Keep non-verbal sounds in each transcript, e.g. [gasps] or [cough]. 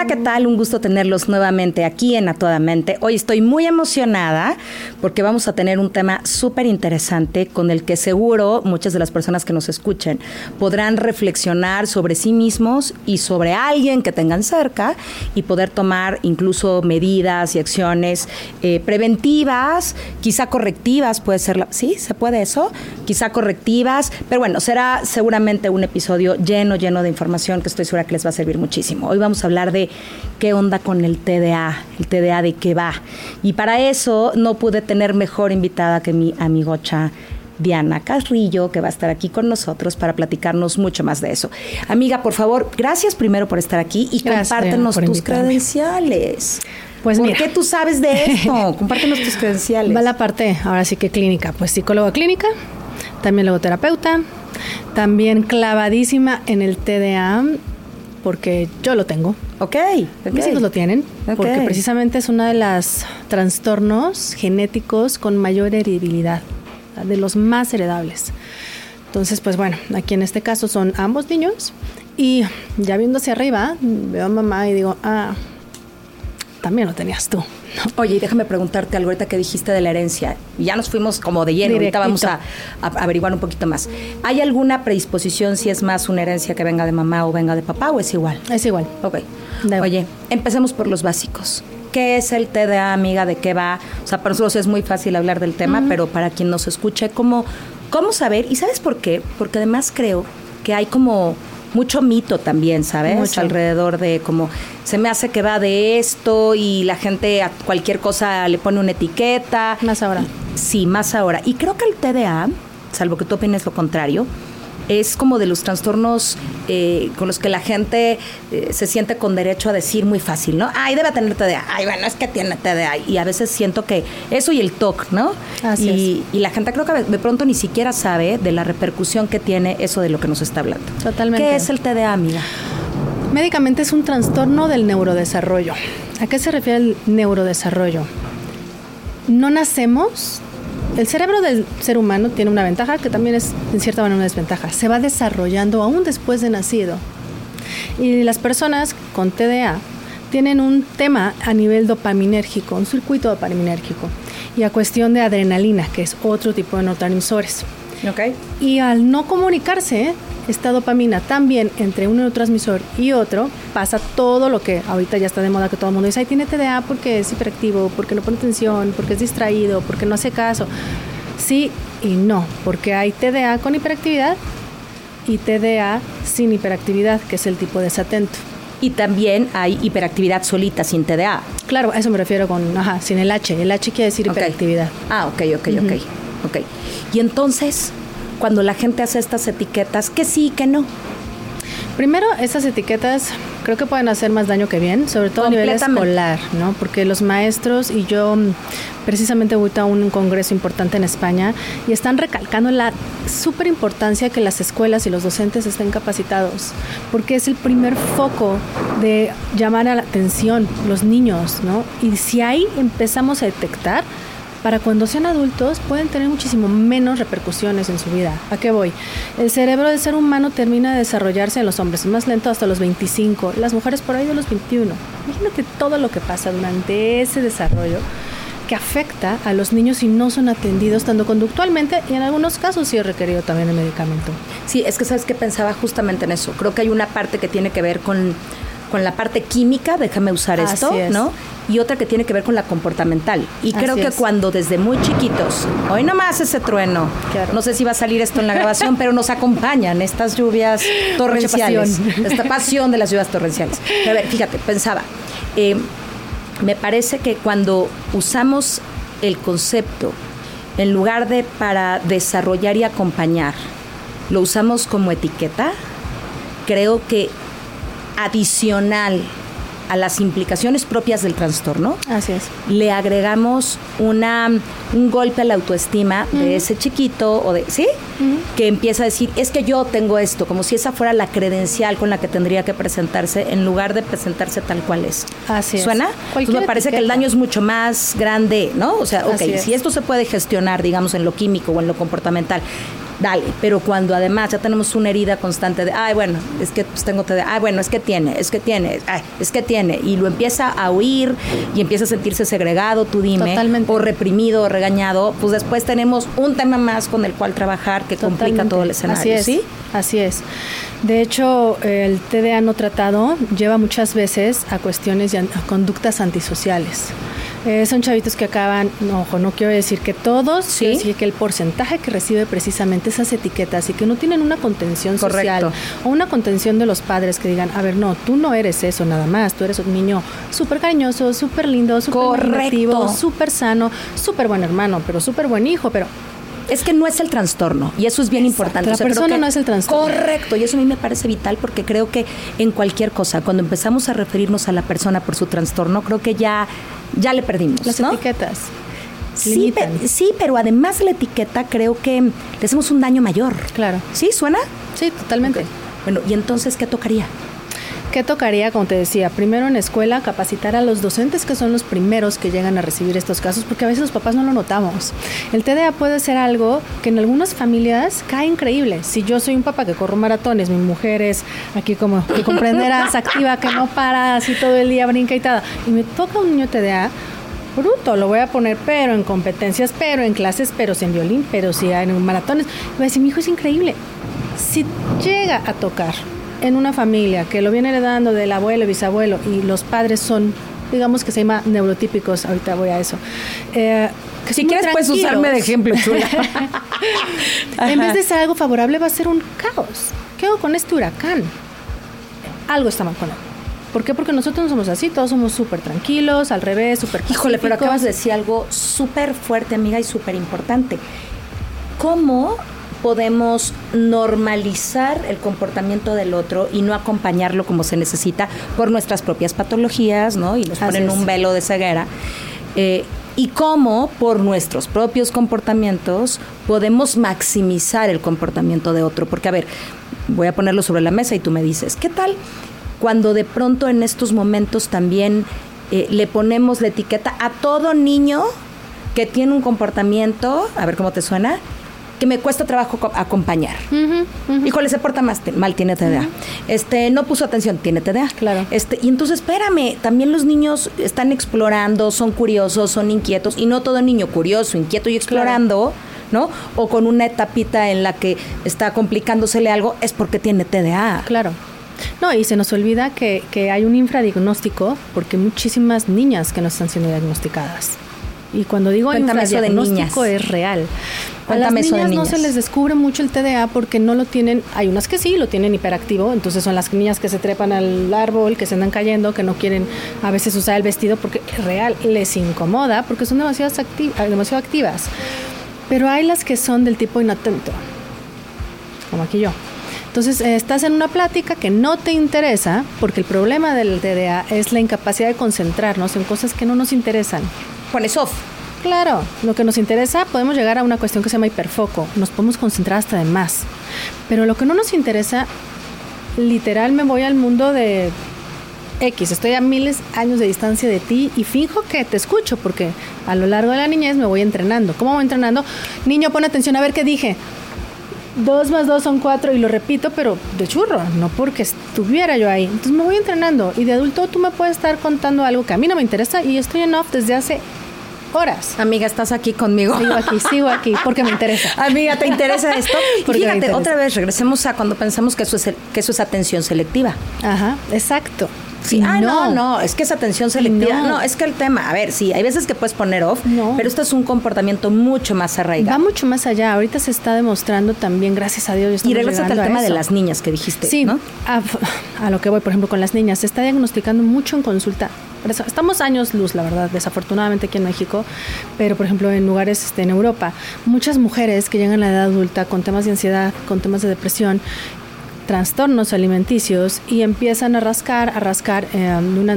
Hola, ¿qué tal? Un gusto tenerlos nuevamente aquí en A Toda Mente. Hoy estoy muy emocionada porque vamos a tener un tema súper interesante con el que seguro muchas de las personas que nos escuchen podrán reflexionar sobre sí mismos y sobre alguien que tengan cerca y poder tomar incluso medidas y acciones eh, preventivas, quizá correctivas, puede ser, ¿sí? ¿Se puede eso? Quizá correctivas, pero bueno, será seguramente un episodio lleno, lleno de información que estoy segura que les va a servir muchísimo. Hoy vamos a hablar de qué onda con el TDA, el TDA de qué va. Y para eso no pude tener mejor invitada que mi amigocha. Diana Carrillo, que va a estar aquí con nosotros para platicarnos mucho más de eso. Amiga, por favor, gracias primero por estar aquí y compártenos tus credenciales. Pues ¿Por qué tú sabes de esto? [laughs] Compártenos tus credenciales. Va la parte, ahora sí que clínica, pues psicóloga clínica, también logoterapeuta, también clavadísima en el TDA, porque yo lo tengo. Ok. Mis hijos lo tienen, porque precisamente es uno de los trastornos genéticos con mayor heredibilidad, de los más heredables. Entonces, pues bueno, aquí en este caso son ambos niños y ya viendo hacia arriba, veo a mamá y digo, ah, también lo tenías tú. Oye, y déjame preguntarte algo ahorita que dijiste de la herencia. Ya nos fuimos como de lleno, ahorita vamos a, averiguar un poquito más. ¿Hay alguna predisposición si es más una herencia que venga de mamá o venga de papá o es igual? Es igual. Ok. Oye, empecemos por los básicos. ¿Qué es el TDA, amiga? ¿De qué va? O sea, para nosotros es muy fácil hablar del tema, pero para quien nos escuche, ¿cómo, ¿cómo saber? ¿Y sabes por qué? Porque además creo que hay como mucho mito también, ¿sabes? Mucho. Alrededor de como se me hace que va de esto y la gente a cualquier cosa le pone una etiqueta. Más ahora. Sí, más ahora. Y creo que el TDA, salvo que tú opines lo contrario, es como de los trastornos eh, con los que la gente eh, se siente con derecho a decir muy fácil, ¿no? Ay, debe tener TDA. Ay, bueno, es que tiene TDA. Y a veces siento que eso y el TOC, ¿no? Así y, y la gente creo que de pronto ni siquiera sabe de la repercusión que tiene eso de lo que nos está hablando. Totalmente. ¿Qué es el TDA, amiga? Médicamente es un trastorno del neurodesarrollo. ¿A qué se refiere el neurodesarrollo? No nacemos el cerebro del ser humano tiene una ventaja que también es en cierta manera una desventaja. Se va desarrollando aún después de nacido. Y las personas con TDA tienen un tema a nivel dopaminérgico, un circuito dopaminérgico, y a cuestión de adrenalina, que es otro tipo de neurotransmisores. Okay. Y al no comunicarse, esta dopamina también entre un neurotransmisor y otro, pasa todo lo que ahorita ya está de moda que todo el mundo dice, ay, tiene TDA porque es hiperactivo, porque no pone atención, porque es distraído, porque no hace caso. Sí y no, porque hay TDA con hiperactividad y TDA sin hiperactividad, que es el tipo desatento. Y también hay hiperactividad solita, sin TDA. Claro, a eso me refiero con, ajá, sin el H. El H quiere decir hiperactividad. Ah, ok, ok, ok. Ok. Y entonces, cuando la gente hace estas etiquetas, que sí, que no. Primero, estas etiquetas creo que pueden hacer más daño que bien, sobre todo a nivel escolar, ¿no? Porque los maestros y yo mm, precisamente voy a un congreso importante en España y están recalcando la súper importancia que las escuelas y los docentes estén capacitados, porque es el primer foco de llamar a la atención los niños, ¿no? Y si ahí empezamos a detectar, para cuando sean adultos pueden tener muchísimo menos repercusiones en su vida. ¿A qué voy? El cerebro del ser humano termina de desarrollarse en los hombres, más lento hasta los 25, las mujeres por ahí de los 21. Imagínate todo lo que pasa durante ese desarrollo que afecta a los niños si no son atendidos tanto conductualmente y en algunos casos sí es requerido también el medicamento. Sí, es que sabes que pensaba justamente en eso. Creo que hay una parte que tiene que ver con, con la parte química, déjame usar esto, ¿no? y otra que tiene que ver con la comportamental. Y creo que cuando desde muy chiquitos, hoy nomás ese trueno, no sé si va a salir esto en la grabación, pero nos acompañan estas lluvias [laughs] torrenciales, esta pasión de las lluvias torrenciales. a ver, fíjate, pensaba, eh, me parece que cuando usamos el concepto, en lugar de para desarrollar y acompañar, lo usamos como etiqueta, creo que adicional a las implicaciones propias del trastorno. Así es. Le agregamos una, un golpe a la autoestima de ese chiquito o de, ¿sí? Que empieza a decir, es que yo tengo esto, como si esa fuera la credencial con la que tendría que presentarse en lugar de presentarse tal cual es. Así es. ¿Suena? me parece que el daño es mucho más grande, ¿no? O sea, ok, si esto se puede gestionar, digamos, en lo químico o en lo comportamental, dale. Pero cuando además ya tenemos una herida constante de, ay, bueno, es que pues, tengo TDA, ay, bueno, es que tiene, es que tiene, ay, es que tiene, y lo empieza a huir y empieza a sentirse segregado, tú dime, o reprimido o regañado, pues después tenemos un tema más con el cual trabajar que complica todo el escenario. Así es, ¿sí? Así es. De hecho, el TDA no tratado lleva muchas veces a cuestiones y a conductas antisociales. Eh, son chavitos que acaban, ojo, no quiero decir que todos, ¿Sí? que el porcentaje que recibe precisamente esas etiquetas y que no tienen una contención social o una contención de los padres que digan, a ver, no, tú no eres eso nada más, tú eres un niño súper cariñoso, súper lindo, súper activo, súper sano, súper buen hermano, pero súper buen hijo, pero es que no es el trastorno y eso es bien importante. La persona no es el trastorno. Correcto, y eso a mí me parece vital porque creo que en cualquier cosa, cuando empezamos a referirnos a la persona por su trastorno, creo que ya, ya le perdimos. Las etiquetas. Sí, sí, pero además de la etiqueta creo que le hacemos un daño mayor. Claro. ¿Sí? ¿Suena? Sí, totalmente. Bueno, ¿y entonces qué tocaría? ¿Qué tocaría, como te decía, primero en escuela capacitar a los docentes que son los primeros que llegan a recibir estos casos? Porque a veces los papás no lo notamos. El TDA puede ser algo que en algunas familias cae increíble. Si yo soy un papá que corro maratones, mi mujer es aquí como que comprenderás, [laughs] activa, que no para así todo el día, brinca y tal, y me toca un niño TDA, bruto, lo voy a poner, pero en competencias, pero en clases, pero en violín, pero si en maratones. Voy a decir, mi hijo es increíble. Si llega a tocar en una familia que lo viene heredando del abuelo, bisabuelo y los padres son, digamos que se llama neurotípicos, ahorita voy a eso. Eh, que si quieres puedes usarme de ejemplo, chula. [laughs] en vez de ser algo favorable va a ser un caos. ¿Qué hago con este huracán? Algo está mal con él. ¿Por qué? Porque nosotros no somos así, todos somos súper tranquilos, al revés, súper Híjole, pero acabas de decir algo súper fuerte, amiga, y súper importante. ¿Cómo podemos normalizar el comportamiento del otro y no acompañarlo como se necesita por nuestras propias patologías, ¿no? Y nos ponen un velo de ceguera. Eh, y cómo por nuestros propios comportamientos podemos maximizar el comportamiento de otro. Porque, a ver, voy a ponerlo sobre la mesa y tú me dices, ¿qué tal cuando de pronto en estos momentos también eh, le ponemos la etiqueta a todo niño que tiene un comportamiento, a ver cómo te suena, que me cuesta trabajo acompañar. Híjole, se porta más mal, tiene TDA. Este, no puso atención, tiene TDA. Claro. Este, y entonces, espérame, también los niños están explorando, son curiosos, son inquietos, y no todo niño curioso, inquieto y explorando. ¿no? O con una etapita en la que está complicándosele algo, es porque tiene TDA. Claro. No, y se nos olvida que, que hay un infradiagnóstico porque muchísimas niñas que no están siendo diagnosticadas. Y cuando digo infradiagnóstico es real. A las niñas no se les descubre mucho el TDA porque no lo tienen, hay unas que sí lo tienen hiperactivo, entonces son las niñas que se trepan al árbol, que se andan cayendo, que no quieren a veces usar el vestido porque real les incomoda porque son demasiado, demasiado activas. Pero hay las que son del tipo inatento, como aquí yo. Entonces, eh, estás en una plática que no te interesa, porque el problema del TDA es la incapacidad de concentrarnos en cosas que no nos interesan. Pones off. Claro, lo que nos interesa, podemos llegar a una cuestión que se llama hiperfoco, nos podemos concentrar hasta de más. Pero lo que no nos interesa, literal me voy al mundo de X, estoy a miles años de distancia de ti y fijo que te escucho porque a lo largo de la niñez me voy entrenando. ¿Cómo voy entrenando? Niño, pon atención a ver qué dije. Dos más dos son cuatro y lo repito, pero de churro, no porque estuviera yo ahí. Entonces me voy entrenando y de adulto tú me puedes estar contando algo que a mí no me interesa y estoy en off desde hace horas. Amiga, estás aquí conmigo. Sigo aquí, sigo aquí, porque me interesa. [laughs] Amiga, ¿te interesa esto? [laughs] fíjate, otra vez, regresemos a cuando pensamos que eso es, que eso es atención selectiva. Ajá, exacto. Sí, ah, no. no, es que es atención selectiva. No. es que el tema, a ver, sí, hay veces que puedes poner off, pero esto es un comportamiento mucho más arraigado. Va mucho más allá. Ahorita se está demostrando también, gracias a Dios. Y regresa al tema de las niñas que dijiste. Sí, ¿no? A, a, lo que voy, por ejemplo, con las niñas. Se está diagnosticando mucho en consulta Estamos años luz, la verdad, desafortunadamente aquí en México, pero por ejemplo en lugares este, en Europa, muchas mujeres que llegan a la edad adulta con temas de ansiedad, con temas de depresión, trastornos alimenticios y empiezan a rascar, a rascar, eh, una,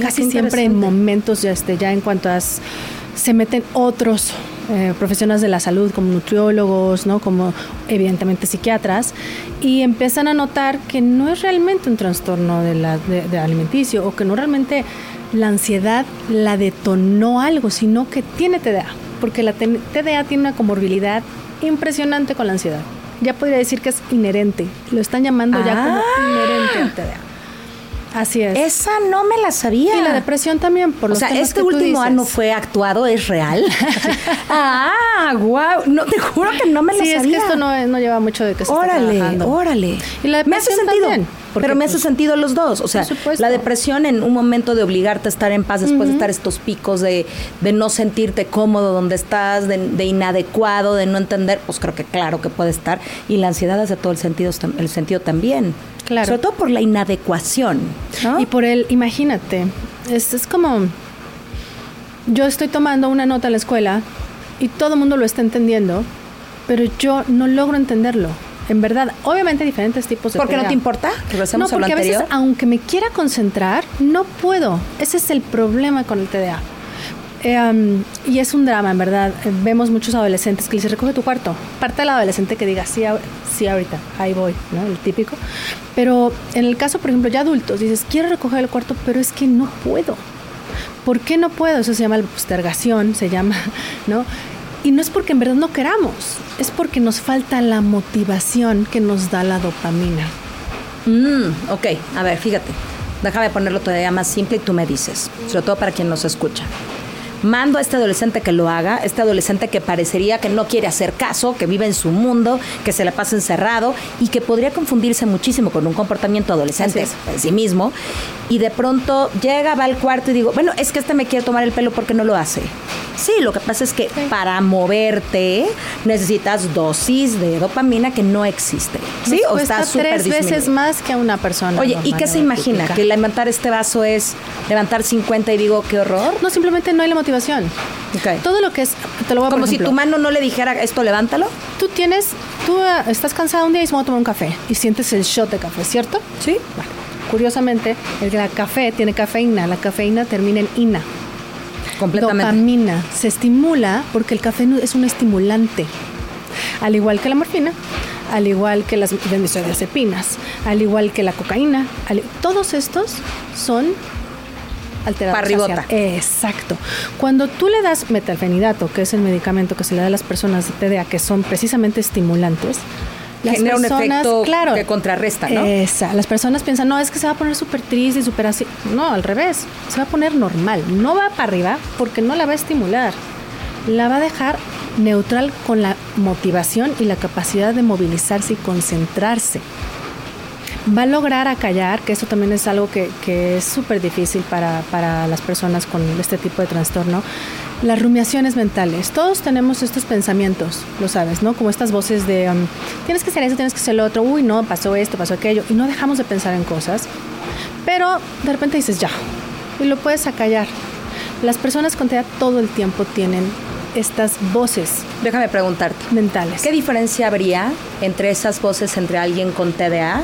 casi siempre en momentos ya, este, ya en cuanto a se meten otros eh, profesionales de la salud como nutriólogos, ¿no? como evidentemente psiquiatras, y empiezan a notar que no es realmente un trastorno de, la, de, alimenticio o que no realmente la ansiedad la detonó algo, sino que tiene TDA, porque la TDA tiene una comorbilidad impresionante con la ansiedad. Ya podría decir que es inherente, lo están llamando ya como ah. inherente al TDA. Así es. Esa no me la sabía. Y la depresión también, por O sea, este último año fue actuado, es real. [laughs] ah, wow. No, te juro que no me la sabía. Sí, es que esto no, no, lleva mucho de que se Órale, órale. Y la me hace sentido. Pero me hace pues, sentido los dos. O sea, la depresión en un momento de obligarte a estar en paz después de estar estos picos de, de no sentirte cómodo donde estás, de, de, inadecuado, de no entender, pues creo que claro que puede estar. Y la ansiedad hace todo el sentido, el sentido también. Sobre todo por la inadecuación. Y por el, imagínate, es, es como, yo estoy tomando una nota en la escuela y todo el mundo lo está entendiendo, pero yo no logro entenderlo. En verdad, obviamente diferentes tipos de ¿Por qué no te importa? No, porque a veces, aunque me quiera concentrar, no puedo. Ese es el problema con el TDA. Eh, y es un drama, en verdad. vemos muchos adolescentes que les recoge tu cuarto. Parte del adolescente que diga, sí, sí, ahorita, ahí voy, ¿no? El típico. Pero en el caso, por ejemplo, ya adultos, dices, quiero recoger el cuarto, pero es que no puedo. ¿Por qué no puedo? Eso se llama postergación, se llama, [laughs] ¿no? Y no es porque en verdad no queramos, es porque nos falta la motivación que nos da la dopamina. Mm, ok, a ver, fíjate. Déjame ponerlo todavía más simple y tú me dices, sobre todo para quien nos escucha mando a este adolescente que lo haga, este adolescente que parecería que no quiere hacer caso, que vive en su mundo, que se la pasa encerrado y que podría confundirse muchísimo con un comportamiento adolescente en sí mismo. Y de pronto llega, va al cuarto y digo, bueno, es que este me quiere tomar el pelo porque no lo hace. Sí, lo que pasa es que para moverte necesitas dosis de dopamina que no existe. ¿Sí? o está tres veces más que a una persona. Oye, ¿y qué se imagina? ¿Que levantar este vaso es levantar 50 y digo, qué horror? No, simplemente no hay la motivación. Okay. Todo lo que es, te lo voy a Como si tu mano no le dijera esto, levántalo. Tú tienes, tú eh, estás cansado un día y se va a tomar un café y sientes el shot de café, ¿cierto? Sí. Curiosamente, el café tiene cafeína, la cafeína termina en ina. Completamente. Dopamina se estimula porque el café es un estimulante, al igual que la morfina, al igual que las benzodiazepinas, al igual que la cocaína. todos estos son alterados. Exacto. Cuando tú le das metalfenidato, que es el medicamento que se le da a las personas de TDA, que son precisamente estimulantes, genera un efecto claro, que contrarresta, ¿no? Esa. Las personas piensan, no, es que se va a poner súper triste y súper así. No, al revés. Se va a poner normal. No va para arriba porque no la va a estimular. La va a dejar neutral con la motivación y la capacidad de movilizarse y concentrarse. Va a lograr acallar, que eso también es algo que, es súper difícil para, para las personas con este tipo de trastorno las rumiaciones mentales. Todos tenemos estos pensamientos, lo sabes, ¿no? Como estas voces de um, tienes que hacer eso, tienes que hacer lo otro, uy, no, pasó esto, pasó aquello, y no dejamos de pensar en cosas. Pero de repente dices ya, y lo puedes acallar. Las personas con TDA todo el tiempo tienen estas voces. Déjame preguntarte. Mentales. ¿Qué diferencia habría entre esas voces entre alguien con TDA,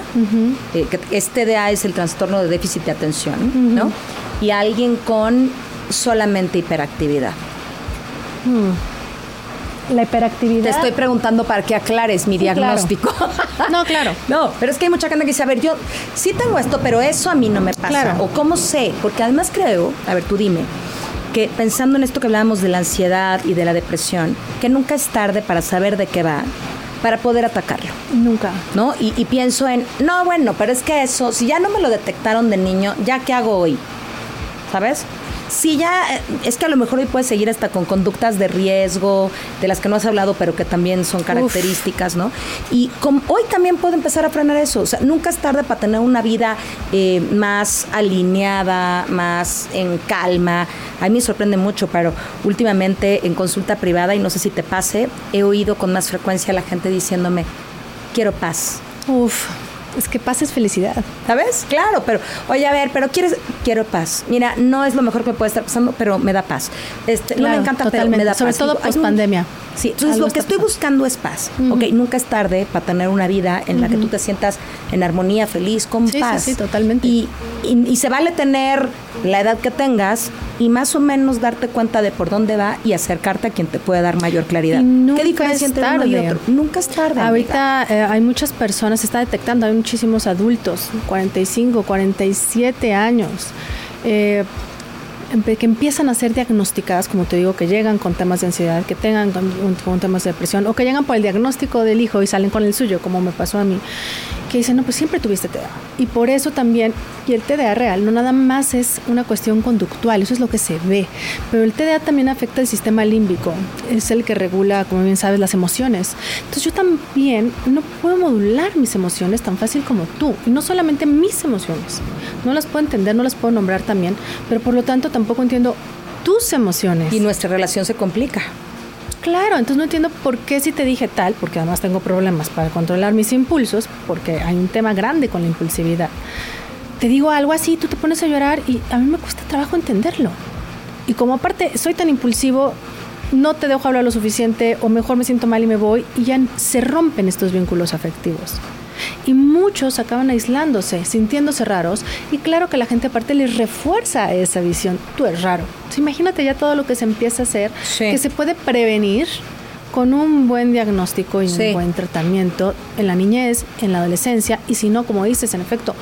eh, que es TDA es el trastorno de déficit de atención, ¿no? Y alguien con solamente hiperactividad? Hmm. La hiperactividad. Te estoy preguntando para que aclares mi diagnóstico. [laughs] No, claro. [laughs] no, pero es que hay mucha gente que dice, a ver, yo sí tengo esto, pero eso a mí no me pasa. Claro. O cómo sé, porque además creo, a ver, tú dime, que pensando en esto que hablábamos de la ansiedad y de la depresión, que nunca es tarde para saber de qué va, para poder atacarlo. Nunca. ¿No? Y, y, pienso en, no, bueno, pero es que eso, si ya no me lo detectaron de niño, ¿ya qué hago hoy? ¿Sabes? Sí, ya, eh, es que a lo mejor hoy puedes seguir hasta con conductas de riesgo, de las que no has hablado, pero que también son características, ¿no? Y hoy también puedo empezar a frenar eso. O sea, nunca es tarde para tener una vida eh, más alineada, más en calma. A mí me sorprende mucho, pero últimamente en consulta privada, y no sé si te pase, he oído con más frecuencia a la gente diciéndome, quiero paz. Uf, es que paz es felicidad. ¿Sabes? Claro, pero, oye, a ver, pero quieres, quiero paz. Mira, no es lo mejor que me puede estar pasando, pero me da paz. Este, no me encanta, pero me da Sobre todo post pandemia. Sí, entonces lo que estoy buscando es paz. Ok, nunca es tarde para tener una vida en la que tú te sientas en armonía, feliz, con paz. Sí, sí, totalmente. Y, y, se vale tener la edad que tengas y más o menos darte cuenta de por dónde va y acercarte a quien te puede dar mayor claridad. ¿Qué diferencia entre uno y otro? Nunca es tarde. Ahorita eh, hay muchas personas, se está detectando, hay muchísimos adultos, 45, 47 años. Eh, que empiezan a ser diagnosticadas, como te digo, que llegan con temas de ansiedad, que tengan con, temas de depresión, o que llegan por el diagnóstico del hijo y salen con el suyo, como me pasó a mí, que dicen, no, pues siempre tuviste TDA. Y por eso también, y el TDA real, no nada más es una cuestión conductual, eso es lo que se ve, pero el TDA también afecta el sistema límbico, es el que regula, como bien sabes, las emociones. Entonces yo también no puedo modular mis emociones tan fácil como tú, y no solamente mis emociones, no las puedo entender, no las puedo nombrar también, pero por lo tanto tampoco entiendo tus emociones. Y nuestra relación se complica. Claro, entonces no entiendo por qué si te dije tal, porque además tengo problemas para controlar mis impulsos, porque hay un tema grande con la impulsividad. Te digo algo así, tú te pones a llorar y a mí me cuesta trabajo entenderlo. Y como aparte soy tan impulsivo, no te dejo hablar lo suficiente o mejor me siento mal y me voy y ya se rompen estos vínculos afectivos y muchos acaban aislándose, sintiéndose raros y claro que la gente aparte les refuerza esa visión, tú eres raro. imagínate ya todo lo que se empieza a hacer, que se puede prevenir con un buen diagnóstico y un buen tratamiento en la niñez, en la adolescencia y si no, como dices, en efecto,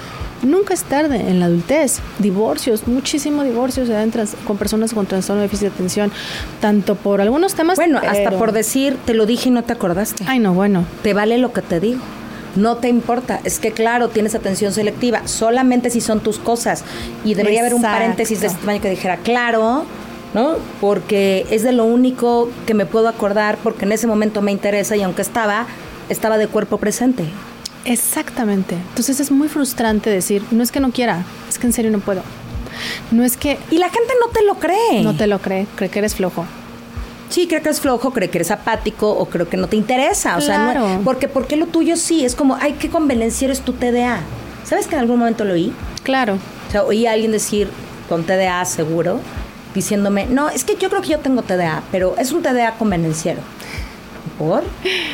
nunca es tarde en la adultez. Divorcios, muchísimo divorcios se dan con personas con trastorno de déficit de atención, tanto por algunos temas. Bueno, hasta por decir, te lo dije y no te acordaste. Ay, no, bueno. Te vale lo que te digo no te importa. Es que claro, tienes atención selectiva, solamente si son tus cosas. Y debería haber un paréntesis de este tamaño que dijera, claro, ¿no? Porque es de lo único que me puedo acordar porque en ese momento me interesa y aunque estaba, estaba de cuerpo presente. Exactamente. Entonces es muy frustrante decir, no es que no quiera, es que en serio no puedo. No es que... Y la gente no te lo cree. No te lo cree, cree que eres flojo sí, creo que es flojo, creo que eres apático o creo que no te interesa. O sea, no, porque, porque lo tuyo sí, es como, ay, qué convenenciero es tu TDA. ¿Sabes que en algún momento lo oí? Claro. O sea, oí a alguien decir con TDA seguro, diciéndome, no, es que yo creo que yo tengo TDA, pero es un TDA convenenciero. ¿Por?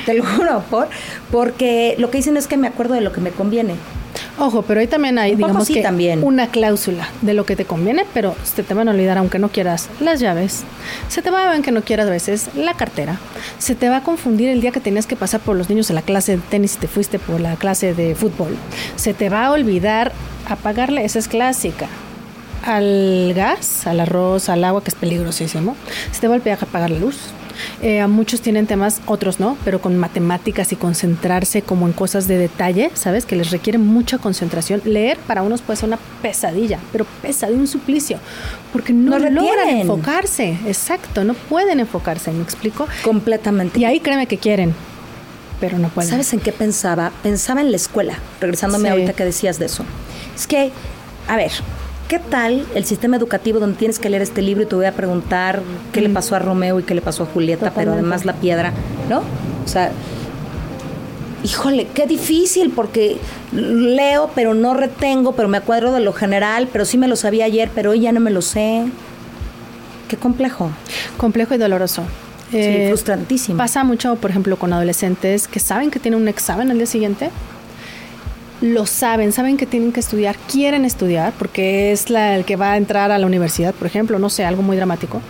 Te lo juro, ¿por? Porque lo que dicen es que me acuerdo de lo que me conviene. Ojo, pero ahí también hay, digamos que también. una cláusula de lo que te conviene, pero se te van a olvidar aunque no quieras las llaves. Se te va a ver que no quieras a veces la cartera. Se te va a confundir el día que tenías que pasar por los niños en la clase de tenis y te fuiste por la clase de fútbol. Se te va a olvidar apagarle, esa es clásica al gas, al arroz, al agua, que es peligrosísimo. Se te va a olvidar apagar la luz. Eh, muchos tienen temas, otros no, pero con matemáticas y concentrarse como en cosas de detalle, ¿sabes? Que les requiere mucha concentración. Leer para unos puede ser una pesadilla, pero pesadilla, un suplicio, porque no, logran enfocarse. Exacto, no pueden enfocarse, ¿me explico? Completamente. Y ahí créeme que quieren, pero no pueden. ¿Sabes en qué pensaba? Pensaba en la escuela, regresándome ahorita que decías de eso. Es que, a ver, ¿Qué tal el sistema educativo donde tienes que leer este libro y te voy a preguntar qué le mm. pasó a Romeo y qué le pasó a Julieta, pero además la piedra, ¿no? O sea, híjole, qué difícil porque leo, pero no retengo, pero me acuerdo de lo general, pero sí me lo sabía ayer, pero hoy ya no me lo sé. Qué complejo. Complejo y doloroso. Sí, eh, frustrantísimo. Pasa mucho, por ejemplo, con adolescentes que saben que tienen un examen al día siguiente lo saben, saben que tienen que estudiar, quieren estudiar, porque es el que va a entrar a la universidad, por ejemplo, no sé, algo muy dramático,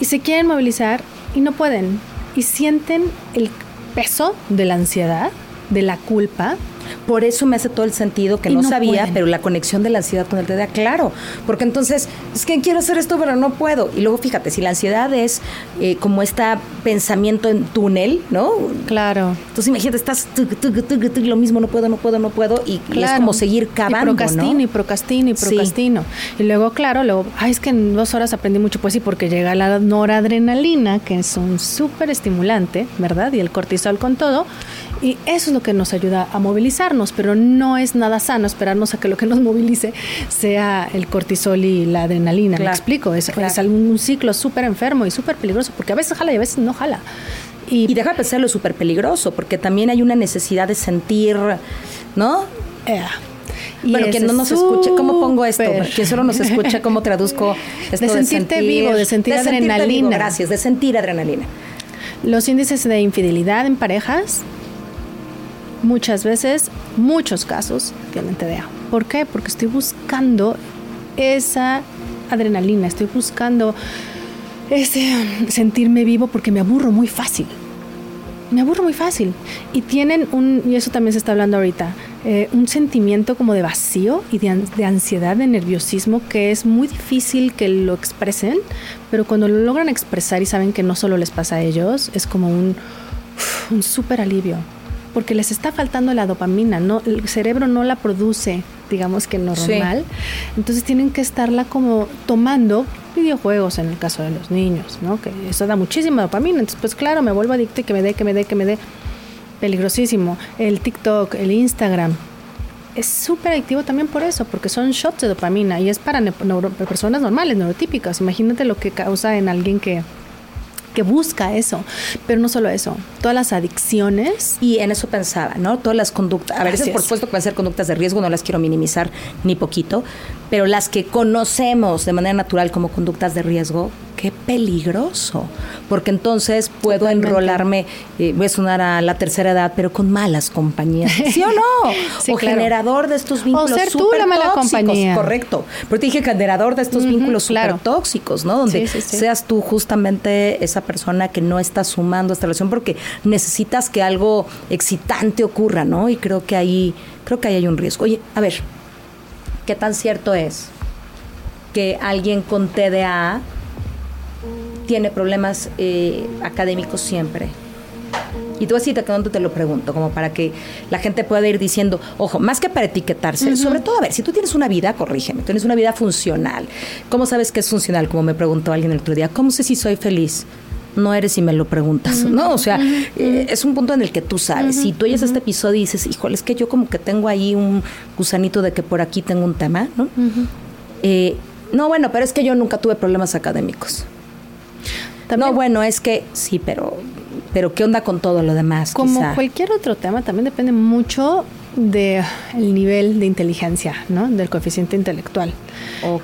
y se quieren movilizar y no pueden, y sienten el peso de la ansiedad, de la culpa, por eso me hace todo el sentido que no, sabía, pero la conexión de la ansiedad con el TDA, claro. Porque entonces, es que quiero hacer esto, pero no puedo. Y luego fíjate, si la ansiedad es eh, como este pensamiento en túnel, ¿no? Claro. Entonces imagínate, estás lo mismo, no puedo, no puedo, no puedo. Y, es como seguir cavando. Y procrastino, y procrastino, y procrastino. Y luego, claro, luego, ay, es que en dos horas aprendí mucho, pues sí, porque llega la noradrenalina, que es un súper estimulante, ¿verdad? Y el cortisol con todo. Y eso es lo que nos ayuda a movilizarnos, pero no es nada sano esperarnos a que lo que nos movilice sea el cortisol y la adrenalina. ¿Me explico? Es, es un ciclo súper enfermo y súper peligroso, porque a veces jala y a veces no jala. Y, deja de pensar lo súper peligroso, porque también hay una necesidad de sentir, ¿no? Eh, y bueno, que no nos escuche, ¿cómo pongo esto? Que solo nos escucha, ¿cómo traduzco [laughs] esto de sentirte vivo, de sentir adrenalina. gracias, de sentir adrenalina. Los índices de infidelidad en parejas, muchas veces, muchos casos, tienen TDA. ¿Por qué? Porque estoy buscando esa adrenalina, estoy buscando ese sentirme vivo porque me aburro muy fácil. Me aburro muy fácil. Y tienen un, y eso también se está hablando ahorita, eh, un sentimiento como de vacío y de, ansiedad, de nerviosismo, que es muy difícil que lo expresen, pero cuando lo logran expresar y saben que no solo les pasa a ellos, es como un, un súper alivio porque les está faltando la dopamina, no, el cerebro no la produce, digamos que normal. Entonces tienen que estarla como tomando videojuegos en el caso de los niños, ¿no? Que eso da muchísima dopamina. Entonces, pues claro, me vuelvo adicto y que me dé, que me dé, que me dé. Peligrosísimo. El TikTok, el Instagram. Es súper adictivo también por eso, porque son shots de dopamina y es para personas normales, neurotípicas. Imagínate lo que causa en alguien que que busca eso. Pero no solo eso, todas las adicciones. Y en eso pensaba, ¿no? Todas las conductas. A veces, por supuesto, que van a ser conductas de riesgo, no las quiero minimizar ni poquito, pero las que conocemos de manera natural como conductas de riesgo, qué peligroso, porque entonces puedo enrolarme, eh, voy a sonar a la tercera edad, pero con malas compañías, [laughs] ¿sí o no? o generador de estos vínculos. O ser tú la mala compañía. Correcto, pero te dije generador de estos vínculos súper tóxicos, ¿no? Donde seas tú justamente esa persona que no está sumando a esta relación porque necesitas que algo excitante ocurra, ¿no? Y creo que ahí, creo que ahí hay un riesgo. Oye, a ver, ¿qué tan cierto es que alguien con TDA tiene problemas eh, académicos siempre. Y tú así te, te lo pregunto, como para que la gente pueda ir diciendo, ojo, más que para etiquetarse, sobre todo, a ver, si tú tienes una vida, corrígeme, tienes una vida funcional, ¿cómo sabes que es funcional? Como me preguntó alguien el otro día, ¿cómo sé si soy feliz? No eres si me lo preguntas, ¿no? O sea, eh, es un punto en el que tú sabes. Si tú oyes este episodio y dices, híjole, es que yo como que tengo ahí un gusanito de que por aquí tengo un tema, ¿no? Eh, no, bueno, pero es que yo nunca tuve problemas académicos. No, bueno, es que sí, pero, pero ¿qué onda con todo lo demás? Como cualquier otro tema, también depende mucho del nivel de inteligencia, ¿no? Del coeficiente intelectual.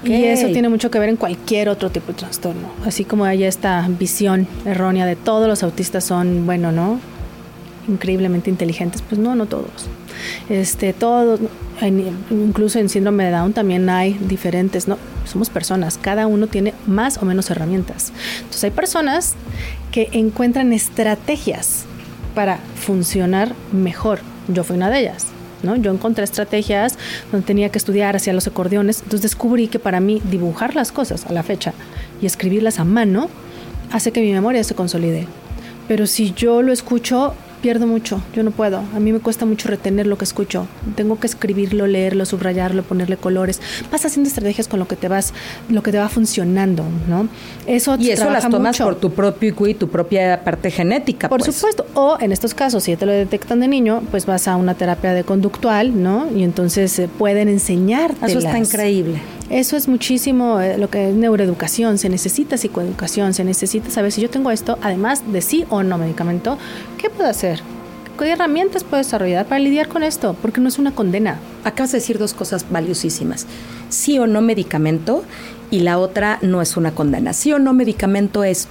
Y eso tiene mucho que ver en cualquier otro tipo de trastorno. Así como hay esta visión errónea de todos los autistas son, bueno, ¿no? Increíblemente inteligentes. Pues no, no todos. Este, todos, incluso en síndrome de Down también hay diferentes, ¿no? Somos personas, cada uno tiene más o menos herramientas. Entonces hay personas que encuentran estrategias para funcionar mejor. Yo fui una de ellas. Yo encontré estrategias donde tenía que estudiar hacia los acordeones, entonces descubrí que para mí dibujar las cosas a la fecha y escribirlas a mano hace que mi memoria se consolide. Pero si yo lo escucho pierdo mucho, yo no puedo. A mí me cuesta mucho retener lo que escucho. Tengo que escribirlo, leerlo, subrayarlo, ponerle colores. Vas haciendo estrategias con lo que te vas, lo que te va funcionando, ¿no? Eso y eso las tomas por tu propio IQ y tu propia parte genética. Por pues. supuesto. O en estos casos, si ya te lo detectan de niño, pues vas a una terapia de conductual, ¿no? Y entonces eh, pueden enseñarte. Eso está increíble. Eso es muchísimo eh, lo que es neuroeducación. Se necesita psicoeducación, se necesita saber si yo tengo esto, además de sí o no medicamento, ¿qué puedo hacer? ¿Qué herramientas puedo desarrollar para lidiar con esto? Porque no es una condena. Acabas de decir dos cosas valiosísimas. Sí o no medicamento y la otra no es una condena. Sí o no medicamento es,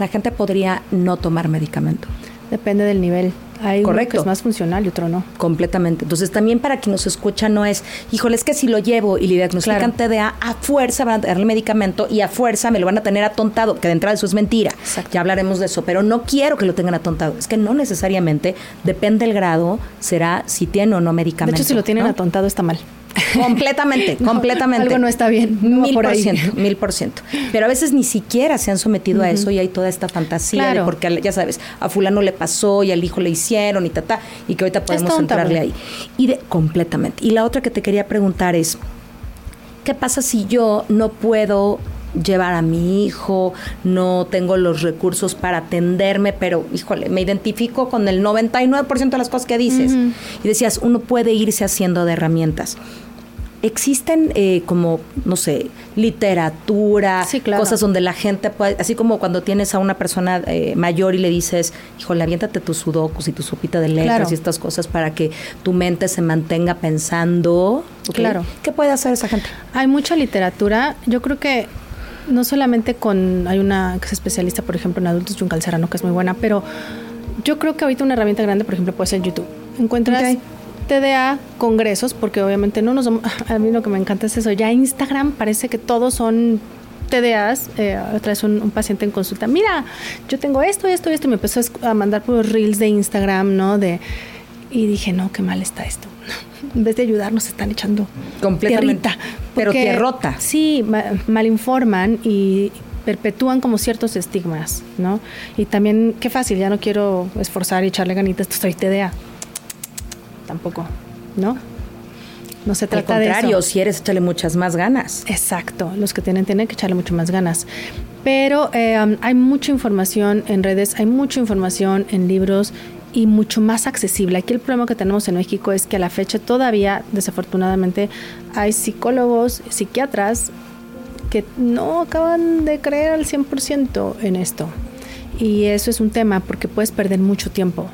la gente podría no tomar medicamento. Depende del nivel. Hay Correcto. uno que es más funcional y otro no. Completamente. Entonces, también para quien nos escucha no es, híjole, es que si lo llevo y le diagnostican TDA, a fuerza van a darle medicamento y a fuerza me lo van a tener atontado, que de entrada eso es mentira. Ya hablaremos de eso, pero no quiero que lo tengan atontado. Es que no necesariamente, depende del grado, será si tiene o no medicamento. De hecho, si lo tienen atontado está mal. [laughs] Completamente, completamente. Algo no está bien. mil por, ciento, mil por ciento. Pero a veces ni siquiera se han sometido a eso y hay toda esta fantasía porque ya sabes, a fulano le pasó y al hijo le hicieron y ta, y que ahorita podemos entrarle ahí. Y de, completamente. Y la otra que te quería preguntar es, ¿qué pasa si yo no puedo llevar a mi hijo, no tengo los recursos para atenderme, pero híjole, me identifico con el 99% de las cosas que dices. Y decías, uno puede irse haciendo de herramientas existen eh, como, no sé, literatura, cosas donde la gente puede, así como cuando tienes a una persona eh, mayor y le dices, híjole, aviéntate tus sudokus y tu sopita de letras y estas cosas para que tu mente se mantenga pensando. Claro. ¿Qué puede hacer esa gente? Hay mucha literatura. Yo creo que no solamente con, hay una que es especialista, por ejemplo, en adultos, Juncal Serrano, que es muy buena, pero yo creo que ahorita una herramienta grande, por ejemplo, puede ser YouTube. Encuentras TDA congresos, porque obviamente no nos... [laughs] A mí lo que me encanta es eso, ya Instagram parece que todos son TDAs, eh, otra vez un, paciente en consulta, mira, yo tengo esto, esto, esto, y me empezó a mandar por reels de Instagram, ¿no? De, y dije, no, qué mal está esto. En vez de ayudar, nos están echando completamente. pero tierrota. Sí, mal informan y perpetúan como ciertos estigmas, ¿no? Y también, qué fácil, ya no quiero esforzar y echarle ganitas, estoy TDA. Tampoco, ¿no? No se trata Al contrario, de si eres, échale muchas más ganas. Exacto, los que tienen tienen que echarle mucho más ganas. Pero eh, hay mucha información en redes, hay mucha información en libros y mucho más accesible. Aquí el problema que tenemos en México es que a la fecha todavía, desafortunadamente, hay psicólogos, psiquiatras que no acaban de creer al 100% en esto. Y eso es un tema porque puedes perder mucho tiempo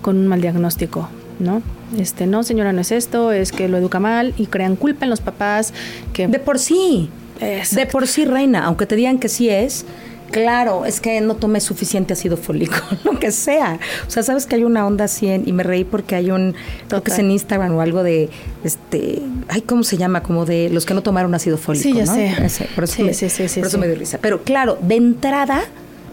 con un mal diagnóstico, ¿no? Este, no, señora, no es esto, es que lo educa mal y crean culpa en los papás que de por sí. De por sí, reina, aunque te digan que sí es, Claro, es que no tomé suficiente ácido fólico, [laughs] lo que sea. O sea, sabes que hay una onda así y me reí porque hay un, creo que es en Instagram o algo de, este, ay, ¿cómo se llama? Como de los que no tomaron ácido fólico, sí, ya Sé. por eso, me, sí, por eso me dio risa. Pero claro, de entrada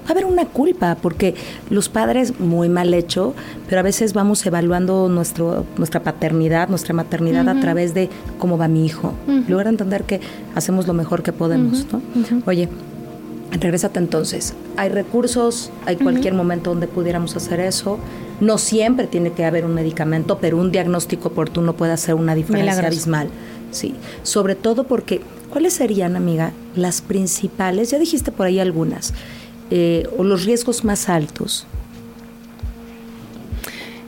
va a haber una culpa, porque los padres, muy mal hecho, pero a veces vamos evaluando nuestro, nuestra paternidad, nuestra maternidad a través de cómo va mi hijo. En lugar de entender que hacemos lo mejor que podemos, ¿no? Oye, Regrésate entonces. Hay recursos, hay cualquier momento donde pudiéramos hacer eso. No siempre tiene que haber un medicamento, pero un diagnóstico oportuno puede hacer una diferencia abismal. Sí, sobre todo porque, ¿cuáles serían, amiga, las principales? Ya dijiste por ahí algunas, eh, o los riesgos más altos.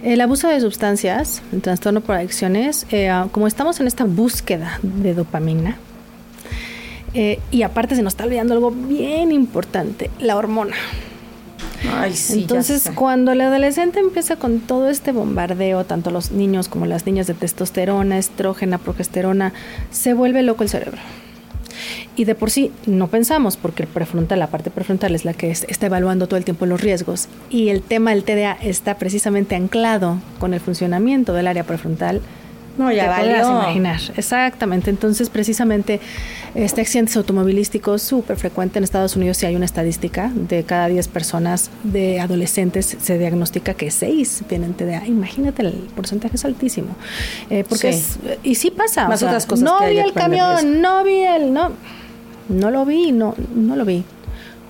El abuso de sustancias, el trastorno por adicciones, eh, como estamos en esta búsqueda de dopamina, eh, y aparte se nos está olvidando algo bien importante, la hormona. Ay, sí, Entonces, cuando el adolescente empieza con todo este bombardeo, tanto los niños como las niñas de testosterona, estrógena, progesterona, se vuelve loco el cerebro. Y de por sí no pensamos, porque el prefrontal, la parte prefrontal es la que está evaluando todo el tiempo los riesgos. Y el tema del TDA está precisamente anclado con el funcionamiento del área prefrontal no, ya valió. imaginar. Exactamente. Entonces, precisamente, este accidentes automovilísticos súper frecuente en Estados Unidos. Si hay una estadística de cada 10 personas de adolescentes se diagnostica que 6 tienen TDA. Imagínate, el porcentaje es altísimo. Eh, porque y sí pasa. Más otras cosas no vi el camión, no vi el, no, no lo vi, no, no lo vi.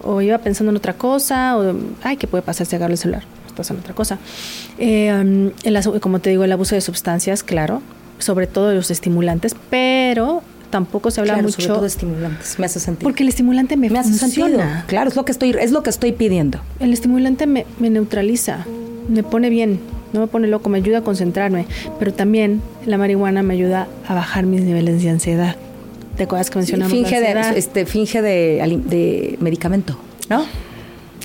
O iba pensando en otra cosa, o ay, ¿qué puede pasar si agarro el celular? Pasa en otra cosa. Eh, um, el, como te digo, el abuso de sustancias, claro, sobre todo los estimulantes, pero tampoco se habla mucho sobre todo de estimulantes me hace sentido porque el estimulante me, hace sentido. Claro es lo que estoy es lo que estoy pidiendo. El estimulante me, neutraliza me pone bien no me pone loco me ayuda a concentrarme pero también la marihuana me ayuda a bajar mis niveles de ansiedad. Te acuerdas que mencionamos finge de este finge de, medicamento no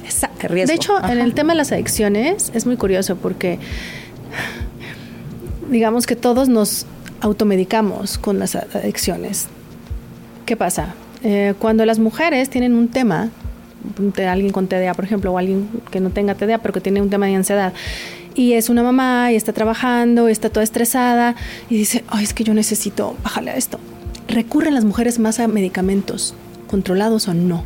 Exacto. de hecho en el tema de las adicciones es muy curioso porque digamos que todos nos automedicamos con las adicciones. ¿Qué pasa? Eh, cuando las mujeres tienen un tema, alguien con TDA, por ejemplo, o alguien que no tenga TDA, pero que tiene un tema de ansiedad, y es una mamá y está trabajando y está toda estresada y dice, ay, es que yo necesito bajarle a esto. Recurren las mujeres más a medicamentos, controlados o no.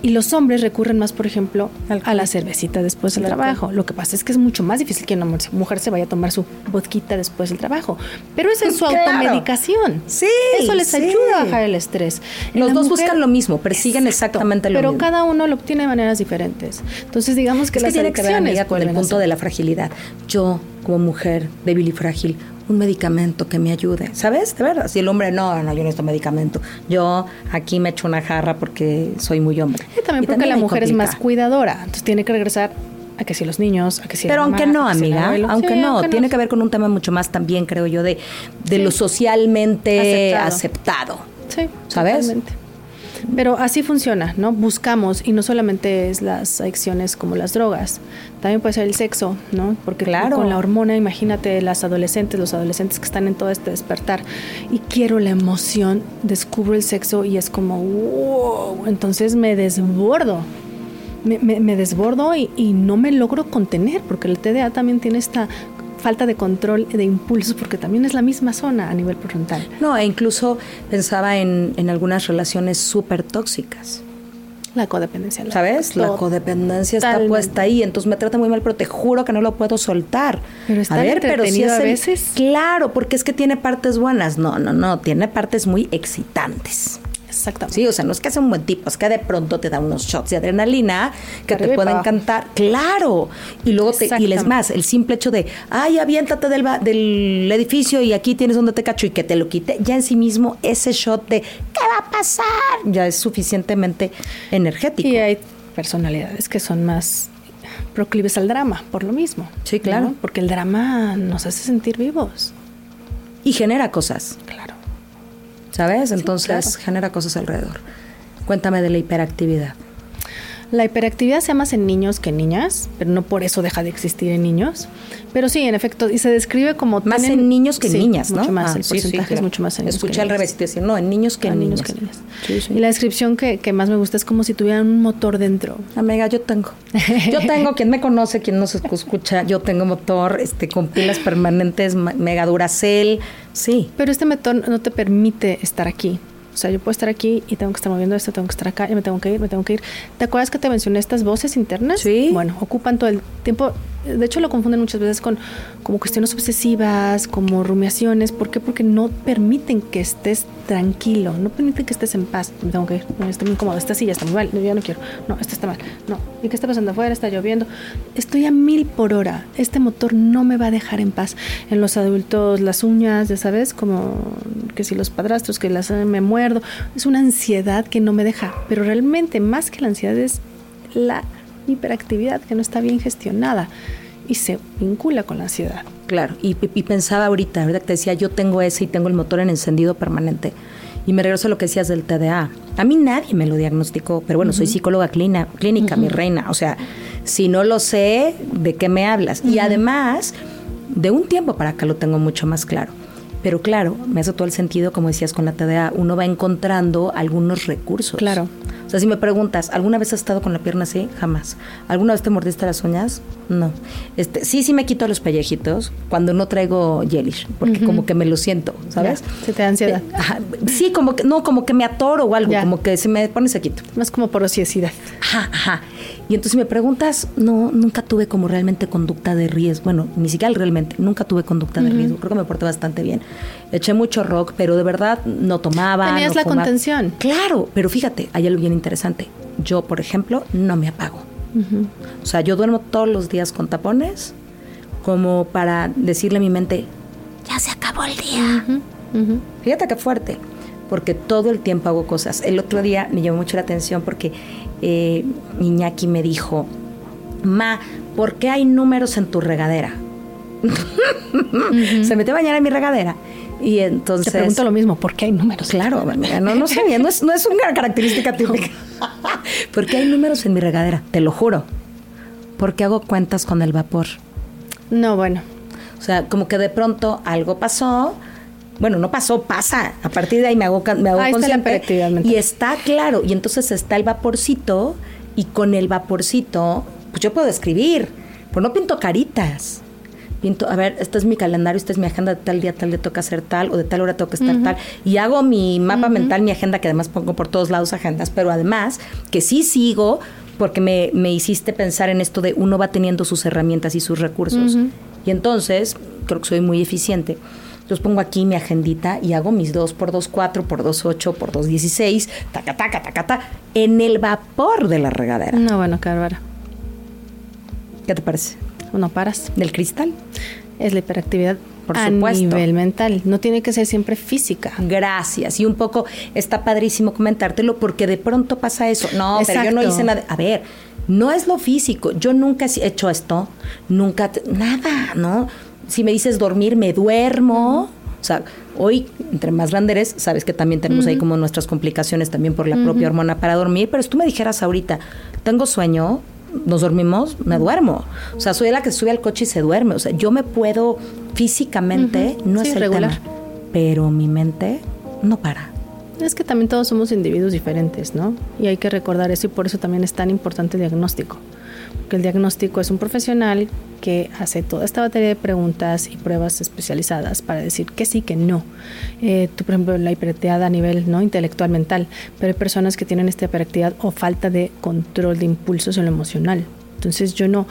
Y los hombres recurren más, por ejemplo, a la cervecita después del trabajo. Lo que pasa es que es mucho más difícil que una mujer se vaya a tomar su vodquita después del trabajo. Pero esa es su automedicación. Sí. Eso les ayuda a bajar el estrés. Los dos buscan lo mismo, persiguen exactamente lo mismo. Pero cada uno lo obtiene de maneras diferentes. Entonces, digamos que es las que tiene que ver, con el punto de la fragilidad. Yo, como mujer débil y frágil, un medicamento que me ayude, ¿sabes? De verdad, si el hombre no, no, yo necesito medicamento. Yo aquí me echo una jarra porque soy muy hombre. Y también porque la mujer es más cuidadora, entonces tiene que regresar a que si los niños, a que si Pero aunque no, amiga, aunque no, tiene que ver con un tema mucho más también, creo yo, de, de lo socialmente aceptado. Sí, ¿sabes? Pero así funciona, ¿no? Buscamos, y no solamente es las adicciones como las drogas, también puede ser el sexo, ¿no? Porque claro. con la hormona, imagínate las adolescentes, los adolescentes que están en todo este despertar, y quiero la emoción, descubro el sexo y es como, wow, entonces me desbordo. Me, desbordo y, y no me logro contener, porque el TDA también tiene esta falta de control de impulsos, porque también es la misma zona a nivel frontal. No, e incluso pensaba en, en algunas relaciones súper tóxicas. La codependencia. ¿Sabes? La codependencia está puesta ahí, entonces me trata muy mal, pero te juro que no lo puedo soltar. Pero está a ver, pero si a veces. Claro, porque es que tiene partes buenas. No, no, no, tiene partes muy excitantes. Exactamente. Sí, o sea, no es que sea un buen tipo, es que de pronto te da unos shots de adrenalina que te pueden encantar. Claro. Y luego te, y les más, el simple hecho de, ay, aviéntate del, del edificio y aquí tienes donde te cacho y que te lo quite, ya en sí mismo ese shot de, ¿qué va a pasar? Ya es suficientemente energético. Y hay personalidades que son más proclives al drama, por lo mismo. Sí, claro. Porque el drama nos hace sentir vivos. Y genera cosas. Claro. ¿Sabes? Entonces genera cosas alrededor. Cuéntame de la hiperactividad. La hiperactividad se más en niños que en niñas, pero no por eso deja de existir en niños. Pero sí, en efecto, y se describe como más en niños que en niñas, ¿no? Mucho más, ah, el porcentaje es mucho más en niños. Escuché al revés decía, no, en niños que en niños. Que niñas. y la descripción que, que, más me gusta es como si tuvieran un motor dentro. Amiga, yo tengo. Yo tengo, quien me conoce, quien nos escucha, yo tengo motor este con pilas permanentes, mega duracel, sí. Pero este motor no te permite estar aquí. O sea, yo puedo estar aquí y tengo que estar moviendo esto, tengo que estar acá y me tengo que ir, me tengo que ir. ¿Te acuerdas que te mencioné estas voces internas? Sí. Bueno, ocupan todo el tiempo de hecho lo confunden muchas veces con como cuestiones obsesivas, como rumiaciones. ¿Por qué? Porque no permiten que estés tranquilo, no permiten que estés en paz. Me tengo que ir, no, estoy muy incómodo, esta silla está muy mal, ya no quiero, no, esta está mal, no. ¿Y qué está pasando afuera? Está lloviendo. Estoy a mil por hora, este motor no me va a dejar en paz. En los adultos las uñas, ya sabes, como que si los padrastros, que las me muerdo, es una ansiedad que no me deja, pero realmente más que la ansiedad es la hiperactividad que no está bien gestionada y se vincula con la ansiedad. Claro, y, pensaba ahorita, ¿verdad? Te decía, yo tengo ese y tengo el motor en encendido permanente. Y me regreso a lo que decías del TDA. A mí nadie me lo diagnosticó, pero bueno, soy psicóloga clínica, mi reina. O sea, si no lo sé, ¿de qué me hablas? Y además, de un tiempo para acá lo tengo mucho más claro. Pero claro, me hace todo el sentido, como decías con la TDA, uno va encontrando algunos recursos. Claro. O sea, si me preguntas, ¿alguna vez has estado con la pierna así? Jamás. ¿Alguna vez te mordiste las uñas? No. Este, sí, sí me quito los pellejitos cuando no traigo gelish, porque como que me lo siento, ¿sabes? se te da ansiedad. Eh, sí, como que, no, como que me atoro o algo, como que se me pone sequito. Más como porosidad. Ajá, ajá. Y entonces me preguntas, no, nunca tuve como realmente conducta de riesgo. Bueno, ni siquiera realmente, nunca tuve conducta de riesgo. Creo que me porté bastante bien. Eché mucho rock, pero de verdad no tomaba. Tenías la contención. Claro, pero fíjate, hay algo bien interesante. Yo, por ejemplo, no me apago. O sea, yo duermo todos los días con tapones, como para decirle a mi mente, ya se acabó el día. Fíjate qué fuerte, porque todo el tiempo hago cosas. El otro día me llamó mucho la atención porque eh, Iñaki me dijo, Ma, ¿por qué hay números en tu regadera? [laughs] Se metió a bañar en mi regadera. Y entonces. Te pregunto lo mismo, ¿por qué hay números? Claro, no, no sabía, no es, no es una característica típica. [laughs] ¿Por qué hay números en mi regadera? Te lo juro. Porque hago cuentas con el vapor. No, bueno. O sea, como que de pronto algo pasó. Bueno, no pasó, pasa. A partir de ahí me hago, me hago consciente. y está claro. Y entonces está el vaporcito. Y con el vaporcito, pues yo puedo escribir. Pues no pinto caritas pinto, a ver, este es mi calendario, esta es mi agenda, de tal día, tal día toca hacer tal, o de tal hora tengo que estar tal, y hago mi mapa mental, mi agenda, que además pongo por todos lados agendas, pero además que sí sigo, porque me, me hiciste pensar en esto de uno va teniendo sus herramientas y sus recursos. Y entonces, creo que soy muy eficiente. Entonces pongo aquí mi agendita y hago mis 2 por 2, 4 por 2, 8 por 2, 16, taca, taca, taca, taca, en el vapor de la regadera. No, bueno, Carvara. ¿Qué te parece? No paras. ¿Del cristal? Es la hiperactividad por a nivel mental. No tiene que ser siempre física. Gracias. Y un poco está padrísimo comentártelo porque de pronto pasa eso. No, pero yo no hice nada. A ver, no es lo físico. Yo nunca he hecho esto. Nunca. Nada, ¿no? Si me dices dormir, me duermo. O sea, hoy, entre más grande eres, sabes que también tenemos ahí como nuestras complicaciones también por la propia hormona para dormir, pero si tú me dijeras ahorita, tengo sueño, nos dormimos, me duermo. O sea, soy la que sube al coche y se duerme. O sea, yo me puedo físicamente, no es el regular. pero mi mente no para. Es que también todos somos individuos diferentes, ¿no? Y hay que recordar eso y por eso también es tan importante el diagnóstico. Porque el diagnóstico es un profesional que hace toda esta batería de preguntas y pruebas especializadas para decir que sí, que no. Eh, tú, por ejemplo, la hiperactividad a nivel no intelectual, mental, pero hay personas que tienen esta hiperactividad o falta de control de impulsos en lo emocional. Entonces yo no,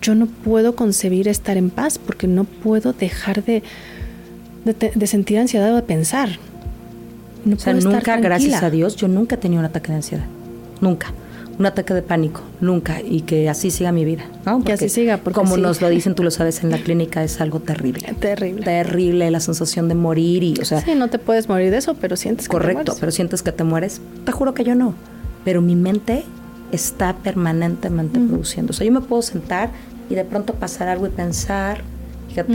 yo no puedo concebir estar en paz porque no puedo dejar de, de sentir ansiedad o de pensar o sea, nunca, gracias a Dios, yo nunca he tenido un ataque de ansiedad. Nunca. Un ataque de pánico, nunca. Y que así siga mi vida, ¿no? que así siga, porque Como nos lo dicen, tú lo sabes, en la clínica es algo terrible. [laughs] Terrible. Terrible, la sensación de morir y, o sea... Sí, no te puedes morir de eso, pero sientes que Correcto, te mueres. pero sientes que te mueres. Te juro que yo no. Pero mi mente está permanentemente produciendo. O sea, yo me puedo sentar y de pronto pasar algo y pensar, fíjate,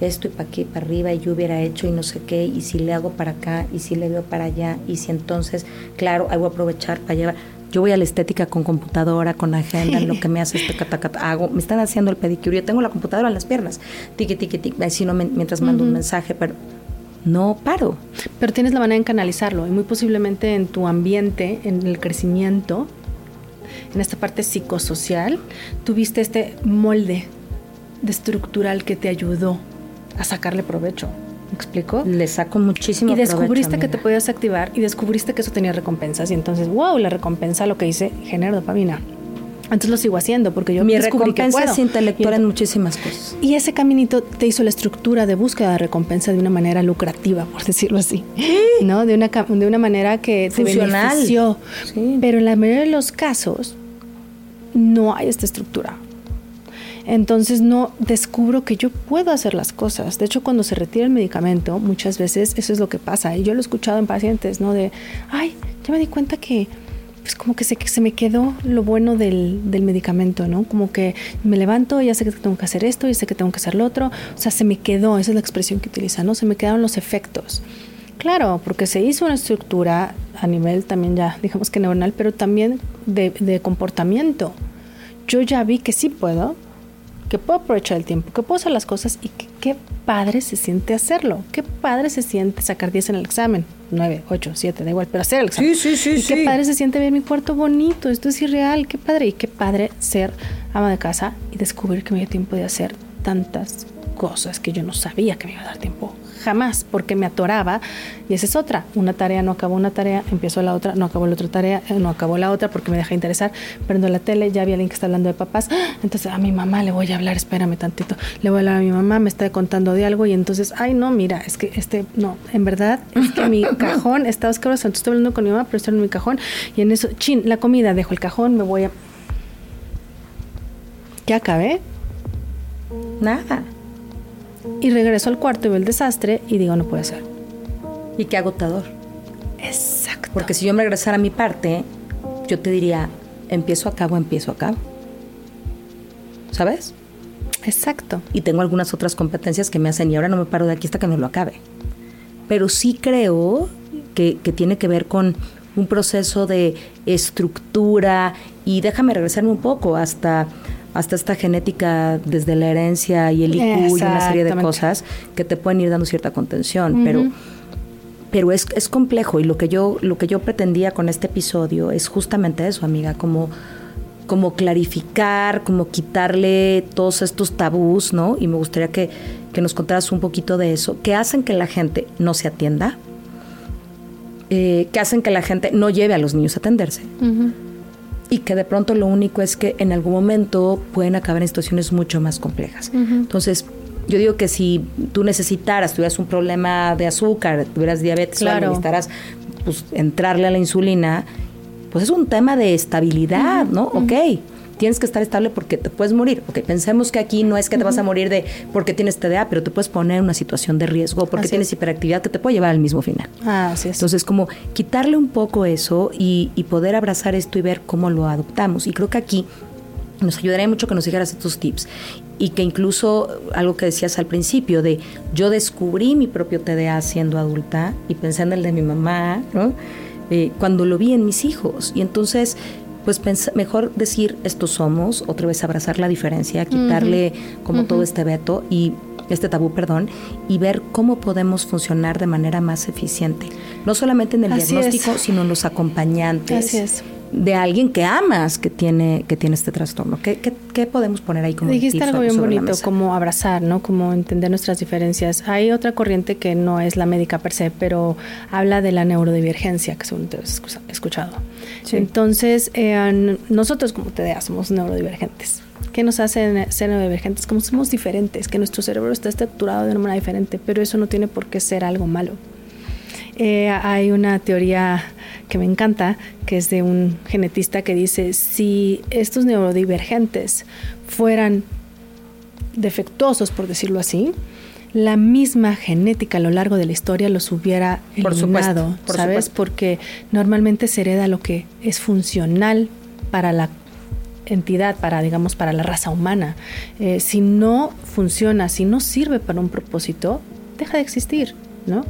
esto y para aquí, para arriba, y yo hubiera hecho y no sé qué, y si le hago para acá, y si le veo para allá, y si entonces, claro, ahí voy a aprovechar para llevar. Yo voy a la estética con computadora, con agenda, lo que me hace este catacata, hago, me están haciendo el pedicure, yo tengo la computadora en las piernas, tiqui, tiqui, tiqui, así no mientras mando un mensaje, pero no paro. Pero tienes la manera de canalizarlo, y muy posiblemente en tu ambiente, en el crecimiento, en esta parte psicosocial, tuviste este molde de estructural que te ayudó a sacarle provecho. ¿Me explico? Le saco muchísimo Y descubriste que te podías activar y descubriste que eso tenía recompensas. Y entonces, wow, la recompensa lo que hice genera dopamina. Entonces lo sigo haciendo porque yo Mi recompensa es intelectual en muchísimas cosas. Y ese caminito te hizo la estructura de búsqueda de recompensa de una manera lucrativa, por decirlo así. [gasps] ¿No? De una, de una manera que te benefició. Pero en la mayoría de los casos no hay esta estructura. Entonces no descubro que yo puedo hacer las cosas. De hecho, cuando se retira el medicamento, muchas veces eso es lo que pasa. Y yo lo he escuchado en pacientes, ¿no? De, ay, ya me di cuenta que pues como que se, se me quedó lo bueno del, del, medicamento, ¿no? Como que me levanto, ya sé que tengo que hacer esto, ya sé que tengo que hacer lo otro. O sea, se me quedó, esa es la expresión que utiliza, ¿no? Se me quedaron los efectos. Claro, porque se hizo una estructura a nivel también ya, digamos que neuronal, pero también de, de comportamiento. Yo ya vi que sí puedo, que puedo aprovechar el tiempo, que puedo hacer las cosas y que qué padre se siente hacerlo. Qué padre se siente sacar 10 en el examen. 9, 8, 7, da igual, pero hacer el examen. Sí, sí, sí. Y qué padre se siente ver mi cuarto bonito. Esto es irreal. Qué padre. Y qué padre ser ama de casa y descubrir que me dio tiempo de hacer tantas cosas que yo no sabía que me iba a dar tiempo jamás, porque me atoraba. Y esa es otra. Una tarea no acabó una tarea, empiezo la otra, no acabó la otra tarea, eh, no acabó la otra porque me deja interesar. Prendo la tele, ya vi a alguien que está hablando de papás. Entonces a mi mamá le voy a hablar, espérame tantito. Le voy a hablar a mi mamá, me está contando de algo y entonces, ay, no, mira, es que este, no, en verdad, es que mi [laughs] cajón está oscuro. Entonces estoy hablando con mi mamá, pero estoy en mi cajón. Y en eso, chin, la comida, dejo el cajón, me voy a. ¿Ya acabé? Nada. Y regreso al cuarto y veo el desastre y digo, no puede ser. Y qué agotador. Exacto. Porque si yo me regresara a mi parte, yo te diría, empiezo acá o empiezo acá. ¿Sabes? Exacto. Y tengo algunas otras competencias que me hacen y ahora no me paro de aquí hasta que no lo acabe. Pero sí creo que, que tiene que ver con un proceso de estructura y déjame regresarme un poco hasta hasta esta genética desde la herencia y el IQ y una serie de cosas que te pueden ir dando cierta contención, pero pero es, es complejo y lo que yo lo que yo pretendía con este episodio es justamente eso, amiga, como como clarificar, como quitarle todos estos tabús, ¿no? Y me gustaría que, que nos contaras un poquito de eso, que hacen que la gente no se atienda, eh, que hacen que la gente no lleve a los niños a atenderse y que de pronto lo único es que en algún momento pueden acabar en situaciones mucho más complejas. Entonces, yo digo que si tú necesitaras, tuvieras un problema de azúcar, tuvieras diabetes, claro. necesitaras pues, entrarle a la insulina, pues es un tema de estabilidad, ¿no? Ok tienes que estar estable porque te puedes morir. Ok, pensemos que aquí no es que te vas a morir de porque tienes TDA, pero te puedes poner en una situación de riesgo porque tienes hiperactividad que te puede llevar al mismo final. Ah, así es. Entonces, como quitarle un poco eso y, poder abrazar esto y ver cómo lo adoptamos. Y creo que aquí nos ayudaría mucho que nos dijeras estos tips y que incluso algo que decías al principio de yo descubrí mi propio TDA siendo adulta y pensando en el de mi mamá, ¿no? Eh, cuando lo vi en mis hijos y entonces pues mejor decir esto somos, otra vez abrazar la diferencia, quitarle como todo este veto y este tabú, perdón, y ver cómo podemos funcionar de manera más eficiente. No solamente en el diagnóstico, sino en los acompañantes. Así es de alguien que amas que tiene que tiene este trastorno. ¿Qué, qué, podemos poner ahí como Dijiste algo bien bonito, como abrazar, ¿no? Como entender nuestras diferencias. Hay otra corriente que no es la médica per se, pero habla de la neurodivergencia, que según te has escuchado. Entonces, eh, nosotros como TDA somos neurodivergentes. ¿Qué nos hace ser neurodivergentes? Como somos diferentes, que nuestro cerebro está estructurado de una manera diferente, pero eso no tiene por qué ser algo malo. Eh, hay una teoría que me encanta, que es de un genetista que dice, si estos neurodivergentes fueran defectuosos, por decirlo así, la misma genética a lo largo de la historia los hubiera eliminado, por ¿sabes? Porque normalmente se hereda lo que es funcional para la entidad, para, digamos, para la raza humana. Eh, si no funciona, si no sirve para un propósito, deja de existir, ¿no?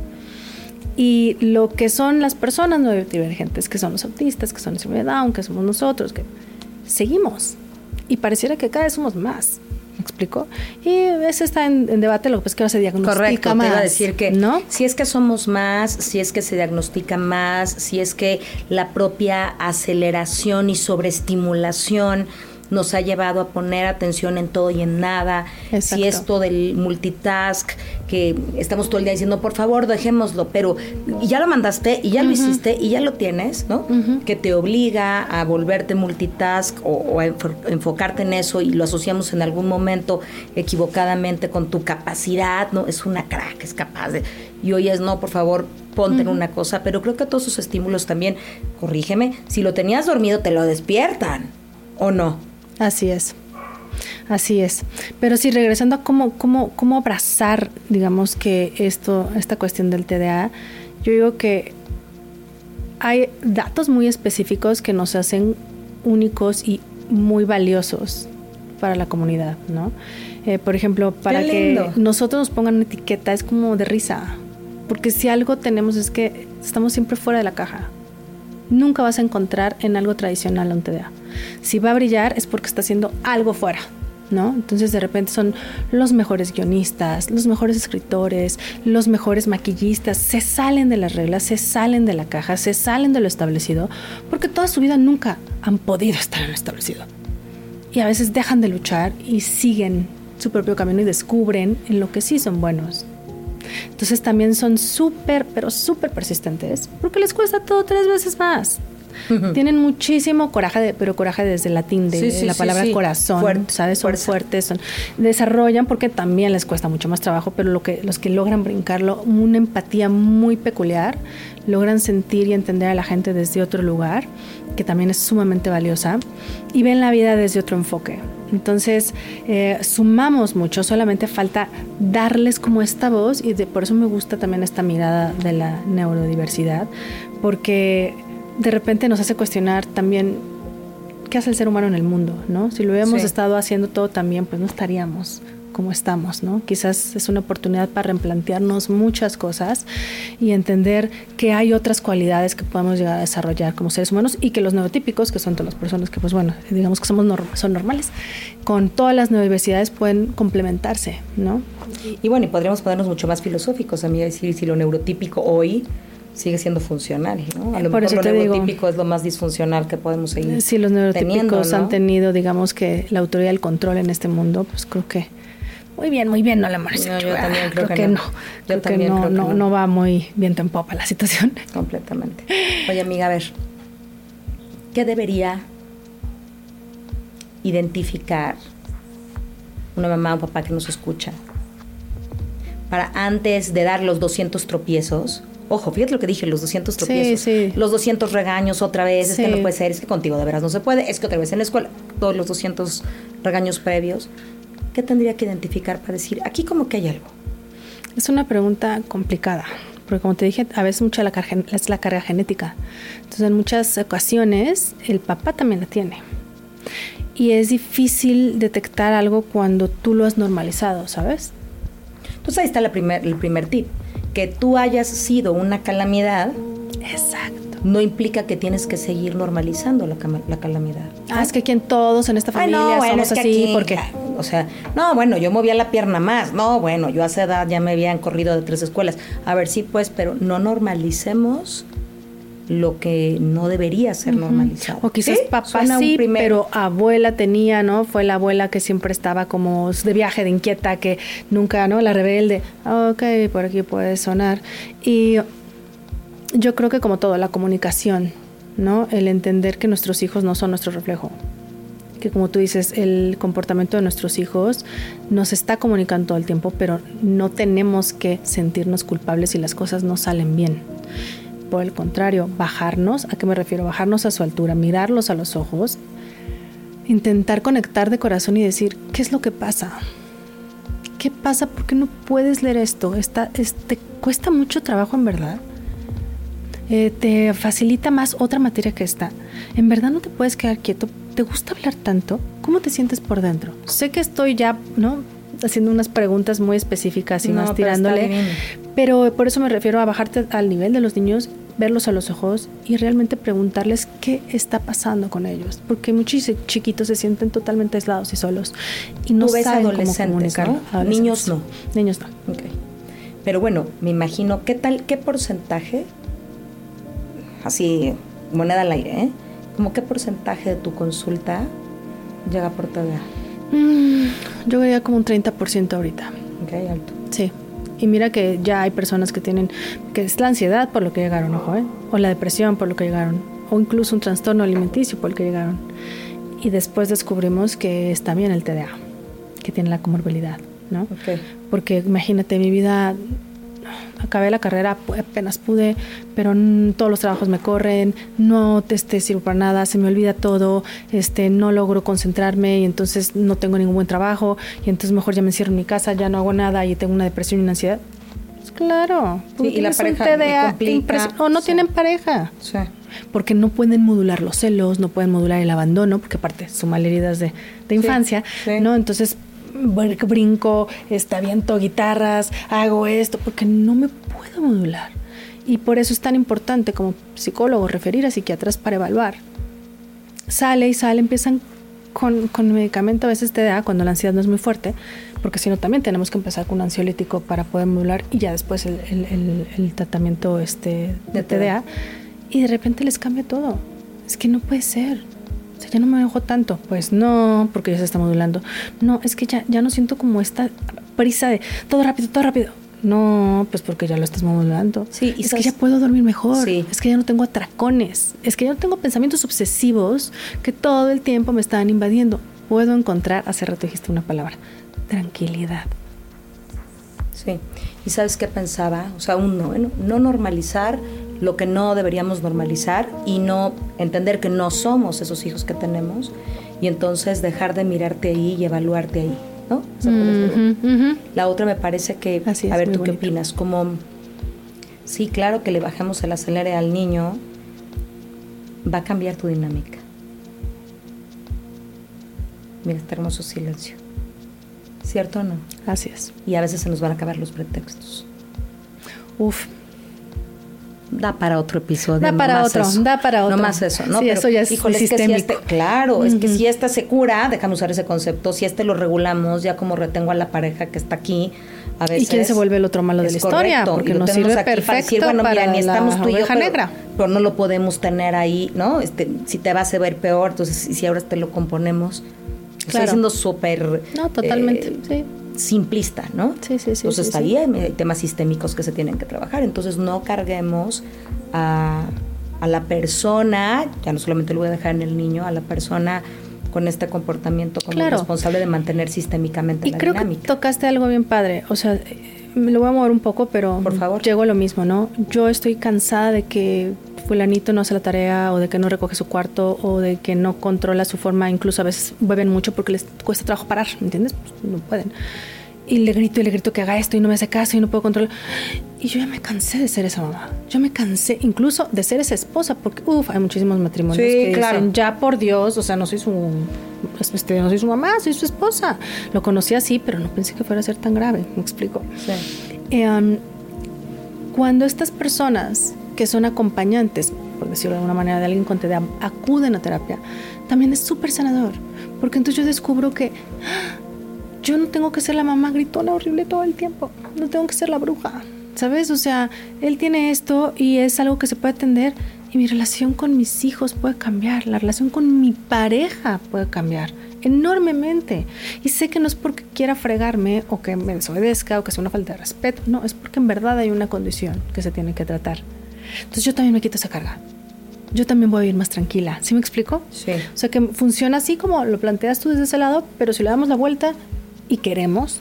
Y lo que son las personas neurodivergentes, que son los autistas, que son los de Down, que somos nosotros, que seguimos. Y pareciera que cada vez somos más. ¿Me explico? Y eso está en, debate, lo que es que ahora se diagnostica Correcto, más. Te iba a decir que ¿no? si es que somos más, si es que se diagnostica más, si es que la propia aceleración y sobreestimulación nos ha llevado a poner atención en todo y en nada. Si esto del multitask, que estamos todo el día diciendo, por favor, dejémoslo, pero ya lo mandaste y ya lo hiciste y ya lo tienes, ¿no? Que te obliga a volverte multitask o, a enfocarte en eso y lo asociamos en algún momento equivocadamente con tu capacidad, ¿no? Es una crack, es capaz de... Y hoy es, no, por favor, ponte en una cosa, pero creo que todos esos estímulos también, corrígeme, si lo tenías dormido te lo despiertan, ¿o no? Así es. Así es. Pero sí, regresando a cómo, cómo, cómo abrazar, digamos, que esto, esta cuestión del TDA, yo digo que hay datos muy específicos que nos hacen únicos y muy valiosos para la comunidad, ¿no? Eh, por ejemplo, para que nosotros nos pongan una etiqueta es como de risa, porque si algo tenemos es que estamos siempre fuera de la caja. Nunca vas a encontrar en algo tradicional un TDA. Si va a brillar es porque está haciendo algo fuera, ¿no? Entonces de repente son los mejores guionistas, los mejores escritores, los mejores maquillistas, se salen de las reglas, se salen de la caja, se salen de lo establecido, porque toda su vida nunca han podido estar en lo establecido. Y a veces dejan de luchar y siguen su propio camino y descubren en lo que sí son buenos. Entonces también son súper, pero súper persistentes, porque les cuesta todo tres veces más. Tienen muchísimo coraje, pero coraje desde el latín, de la palabra corazón, ¿sabes? Son fuertes, son, desarrollan porque también les cuesta mucho más trabajo, pero lo que, los que logran brincarlo, una empatía muy peculiar, logran sentir y entender a la gente desde otro lugar, que también es sumamente valiosa, y ven la vida desde otro enfoque. Entonces, eh, sumamos mucho, solamente falta darles como esta voz y por eso me gusta también esta mirada de la neurodiversidad, porque de repente nos hace cuestionar también qué hace el ser humano en el mundo, ¿no? Si lo hubiéramos estado haciendo todo también, pues no estaríamos como estamos, ¿no? Quizás es una oportunidad para replantearnos muchas cosas y entender que hay otras cualidades que podemos llegar a desarrollar como seres humanos y que los neurotípicos, que son todas las personas que, pues bueno, digamos que somos son normales, con todas las neurodiversidades pueden complementarse, ¿no? Y, bueno, y podríamos ponernos mucho más filosóficos, a mí decir si lo neurotípico hoy sigue siendo funcional, ¿no? A lo Por mejor lo neurotípico es lo más disfuncional que podemos seguir. Si los neurotípicos han tenido, digamos que la autoridad del control en este mundo, pues creo que muy bien, muy bien, no le parece. yo también creo, que, no. Yo también no, creo que no, no, va muy bien en popa la situación. [laughs] Completamente. Oye, amiga, a ver, ¿qué debería identificar una mamá o papá que nos escucha para antes de dar los 200 tropiezos Ojo, fíjate lo que dije, los 200 tropiezos, los 200 regaños otra vez, es que no puede ser, es que contigo de veras no se puede, es que otra vez en la escuela, todos los 200 regaños previos. ¿Qué tendría que identificar para decir, aquí como que hay algo? Es una pregunta complicada, porque como te dije, a veces mucha la carga, es la carga genética. Entonces, en muchas ocasiones, el papá también la tiene. y es difícil detectar algo cuando tú lo has normalizado, ¿sabes? Entonces ahí está la primer, el primer tip. Que tú hayas sido una calamidad. Exacto. No implica que tienes que seguir normalizando la, la calamidad. Ah, es que aquí en todos en esta familia no, somos así porque o sea, no, bueno, yo movía la pierna más. No, bueno, yo a esa edad ya me habían corrido de tres escuelas. A ver, sí, pues, pero no normalicemos lo que no debería ser normalizado. O quizás papá sí, pero abuela tenía, ¿no? Fue la abuela que siempre estaba como de viaje, de inquieta, que nunca, ¿no? La rebelde. Ok, por aquí puede sonar. Y yo creo que como todo, la comunicación, ¿no? El entender que nuestros hijos no son nuestro reflejo. Que como tú dices, el comportamiento de nuestros hijos nos está comunicando todo el tiempo, pero no tenemos que sentirnos culpables si las cosas no salen bien por el contrario, bajarnos, ¿a qué me refiero? Bajarnos a su altura, mirarlos a los ojos, intentar conectar de corazón y decir, ¿qué es lo que pasa? ¿Qué pasa? ¿Por qué no puedes leer esto? Está, ¿Te cuesta mucho trabajo en verdad? Eh, ¿Te facilita más otra materia que esta? ¿En verdad no te puedes quedar quieto? ¿Te gusta hablar tanto? ¿Cómo te sientes por dentro? Sé que estoy ya, ¿no? Haciendo unas preguntas muy específicas y más tirándole. Pero, por eso me refiero a bajarte al nivel de los niños, verlos a los ojos y realmente preguntarles qué está pasando con ellos. Porque muchos chiquitos se sienten totalmente aislados y solos y no saben cómo comunicarlo. Niños no. Niños no. Pero bueno, me imagino, ¿qué tal, qué porcentaje, así, moneda al aire, ¿eh? ¿Cómo qué porcentaje de tu consulta llega por TDA? Mm, yo vería como un 30% ahorita. Ok, alto. Sí. Y mira que ya hay personas que tienen, que es la ansiedad por lo que llegaron, ojo, ¿eh? o la depresión por lo que llegaron, o incluso un trastorno alimenticio por lo que llegaron. Y después descubrimos que es también el TDA, que tiene la comorbilidad, ¿no? Okay. Porque imagínate, mi vida acabé la carrera, apenas pude, pero todos los trabajos me corren, no te este, sirvo para nada, se me olvida todo, este, no logro concentrarme y entonces no tengo ningún buen trabajo y entonces mejor ya me encierro en mi casa, ya no hago nada y tengo una depresión y una ansiedad. Pues claro, y la pareja o no tienen pareja. Sí. Porque no pueden modular los celos, no pueden modular el abandono, porque aparte son malheridas de, de infancia, ¿no? Entonces brinco, este, aviento guitarras, hago esto, porque no me puedo modular. Y por eso es tan importante como psicólogo referir a psiquiatras para evaluar. Sale y sale, empiezan con, con medicamento, a veces te da cuando la ansiedad no es muy fuerte, porque si no también tenemos que empezar con un ansiolítico para poder modular y ya después el, el, el, tratamiento este, de TDA. Y de repente les cambia todo. Es que no puede ser sea, ya no me enojo tanto. Pues no, porque ya se está modulando. No, es que ya, ya no siento como esta prisa de todo rápido, todo rápido. No, pues porque ya lo estás modulando. Sí, y es que ya puedo dormir mejor. Sí. Es que ya no tengo atracones. Es que ya no tengo pensamientos obsesivos que todo el tiempo me están invadiendo. Puedo encontrar, hace rato dijiste una palabra, tranquilidad. Sí. ¿Y sabes qué pensaba? O sea, uno, no, no normalizar lo que no deberíamos normalizar y no entender que no somos esos hijos que tenemos y entonces dejar de mirarte ahí y evaluarte ahí, ¿no? La otra me parece que, a ver, ¿tú qué opinas? Como, sí, claro que le bajamos el acelere al niño, va a cambiar tu dinámica. Mira, este hermoso silencio. ¿Cierto o no? Así es. Y a veces se nos van a acabar los pretextos. Uf, da para otro episodio. Da para otro, da para otro. No más eso, ¿no? Sí, eso ya es híjole, sistémico. este, claro, es que si esta se cura, déjame usar ese concepto, si este lo regulamos, ya como retengo a la pareja que está aquí, a veces... ¿Y quién se vuelve el otro malo de la historia? Porque nos sirve perfecto para, decir, bueno, mira, ni estamos tú y yo, negra. Pero, no lo podemos tener ahí, ¿no? Este, si te vas a ver peor, entonces si ahora te lo componemos... Claro. Estoy siendo súper... No, totalmente, eh, sí simplista, ¿no? Sí, sí, sí. Entonces ahí hay temas sistémicos que se tienen que trabajar. Entonces no carguemos a, la persona, ya no solamente lo voy a dejar en el niño, a la persona con este comportamiento como responsable de mantener sistémicamente y creo Que tocaste algo bien padre, o sea, me lo voy a mover un poco, pero Por favor. llego a lo mismo, ¿no? Yo estoy cansada de que fulanito no hace la tarea o de que no recoge su cuarto o de que no controla su forma, incluso a veces beben mucho porque les cuesta trabajo parar, ¿me entiendes? Pues, no pueden. Y le grito y le grito que haga esto y no me hace caso y no puedo controlar. Y yo ya me cansé de ser esa mamá. Yo me cansé incluso de ser esa esposa, porque uff, hay muchísimos matrimonios que dicen, ya por Dios, o sea, no soy su este, no soy su mamá, soy su esposa. Lo conocí así, pero no pensé que fuera a ser tan grave, me explico. Sí. Em, cuando estas personas que son acompañantes, por decirlo de alguna manera, de alguien con TDA, acuden a terapia, también es súper sanador, porque entonces yo descubro que ¡ah! Yo no tengo que ser la mamá gritona horrible todo el tiempo, no tengo que ser la bruja, ¿sabes? O sea, él tiene esto y es algo que se puede atender y mi relación con mis hijos puede cambiar, la relación con mi pareja puede cambiar enormemente. Y sé que no es porque quiera fregarme o que me desobedezca o que sea una falta de respeto, no, es porque en verdad hay una condición que se tiene que tratar. Entonces yo también me quito esa carga. Yo también voy a ir más tranquila. ¿Sí me explico? Sí. O sea que funciona así como lo planteas tú desde ese lado, pero si le damos la vuelta, y queremos,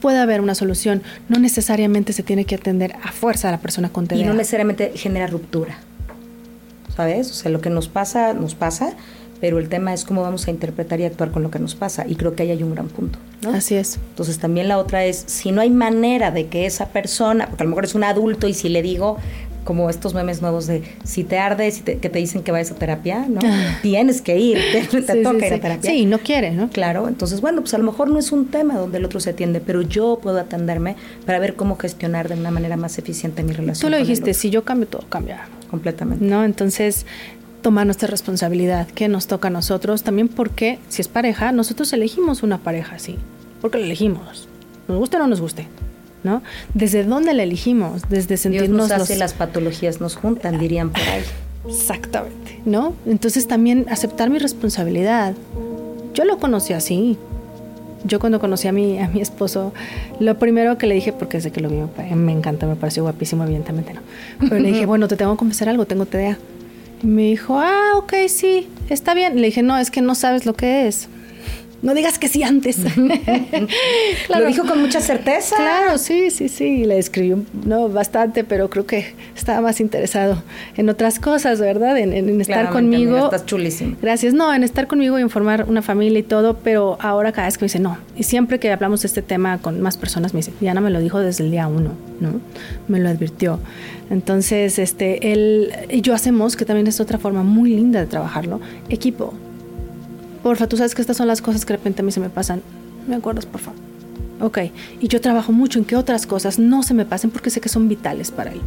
puede haber una solución. No necesariamente se tiene que atender a fuerza a la persona con TDA. Y no necesariamente genera ruptura. ¿Sabes? O sea, lo que nos pasa, nos pasa, pero el tema es cómo vamos a interpretar y actuar con lo que nos pasa. Y creo que ahí hay un gran punto. Así es. Entonces también la otra es, si no hay manera de que esa persona, porque a lo mejor es un adulto y si le digo, como estos memes nuevos de si te arde, si que te dicen que vayas a terapia, ¿no? Ah. Tienes que ir, te, [laughs] toca ir a terapia. Sí, no quiere, ¿no? Claro, entonces, bueno, pues a lo mejor no es un tema donde el otro se atiende, pero yo puedo atenderme para ver cómo gestionar de una manera más eficiente mi relación. Tú lo dijiste, si yo cambio, todo cambia. Completamente. ¿No? Entonces, tomar nuestra responsabilidad, que nos toca a nosotros, también porque si es pareja, nosotros elegimos una pareja así, porque la elegimos, nos guste o no nos guste. ¿No? ¿Desde dónde la elegimos? Desde sentirnos... Dios nos hace las patologías nos juntan, dirían por ahí. Exactamente, ¿no? Entonces también aceptar mi responsabilidad. Yo lo conocí así. Yo cuando conocí a mi, a mi esposo, lo primero que le dije, porque sé que lo vi, me encanta, me pareció guapísimo, evidentemente no. Pero le dije, bueno, te tengo que confesar algo, tengo TDA. Y me dijo, ah, ok, sí, está bien. Le dije, no, es que no sabes lo que es. No digas que sí antes. [laughs] Lo dijo con mucha certeza. Claro, sí, sí, sí. Le escribió no, bastante, pero creo que estaba más interesado en otras cosas, ¿verdad? En, estar conmigo. estás chulísimo. Gracias. No, en estar conmigo y en formar una familia y todo, pero ahora cada vez que me dice no. Y siempre que hablamos de este tema con más personas me dice, Diana me lo dijo desde el día uno, ¿no? Me lo advirtió. Entonces, este, él y yo hacemos, que también es otra forma muy linda de trabajarlo, equipo porfa, tú sabes que estas son las cosas que de repente a mí se me pasan. ¿Me acuerdas, porfa? Ok, y yo trabajo mucho en que otras cosas no se me pasen porque sé que son vitales para él.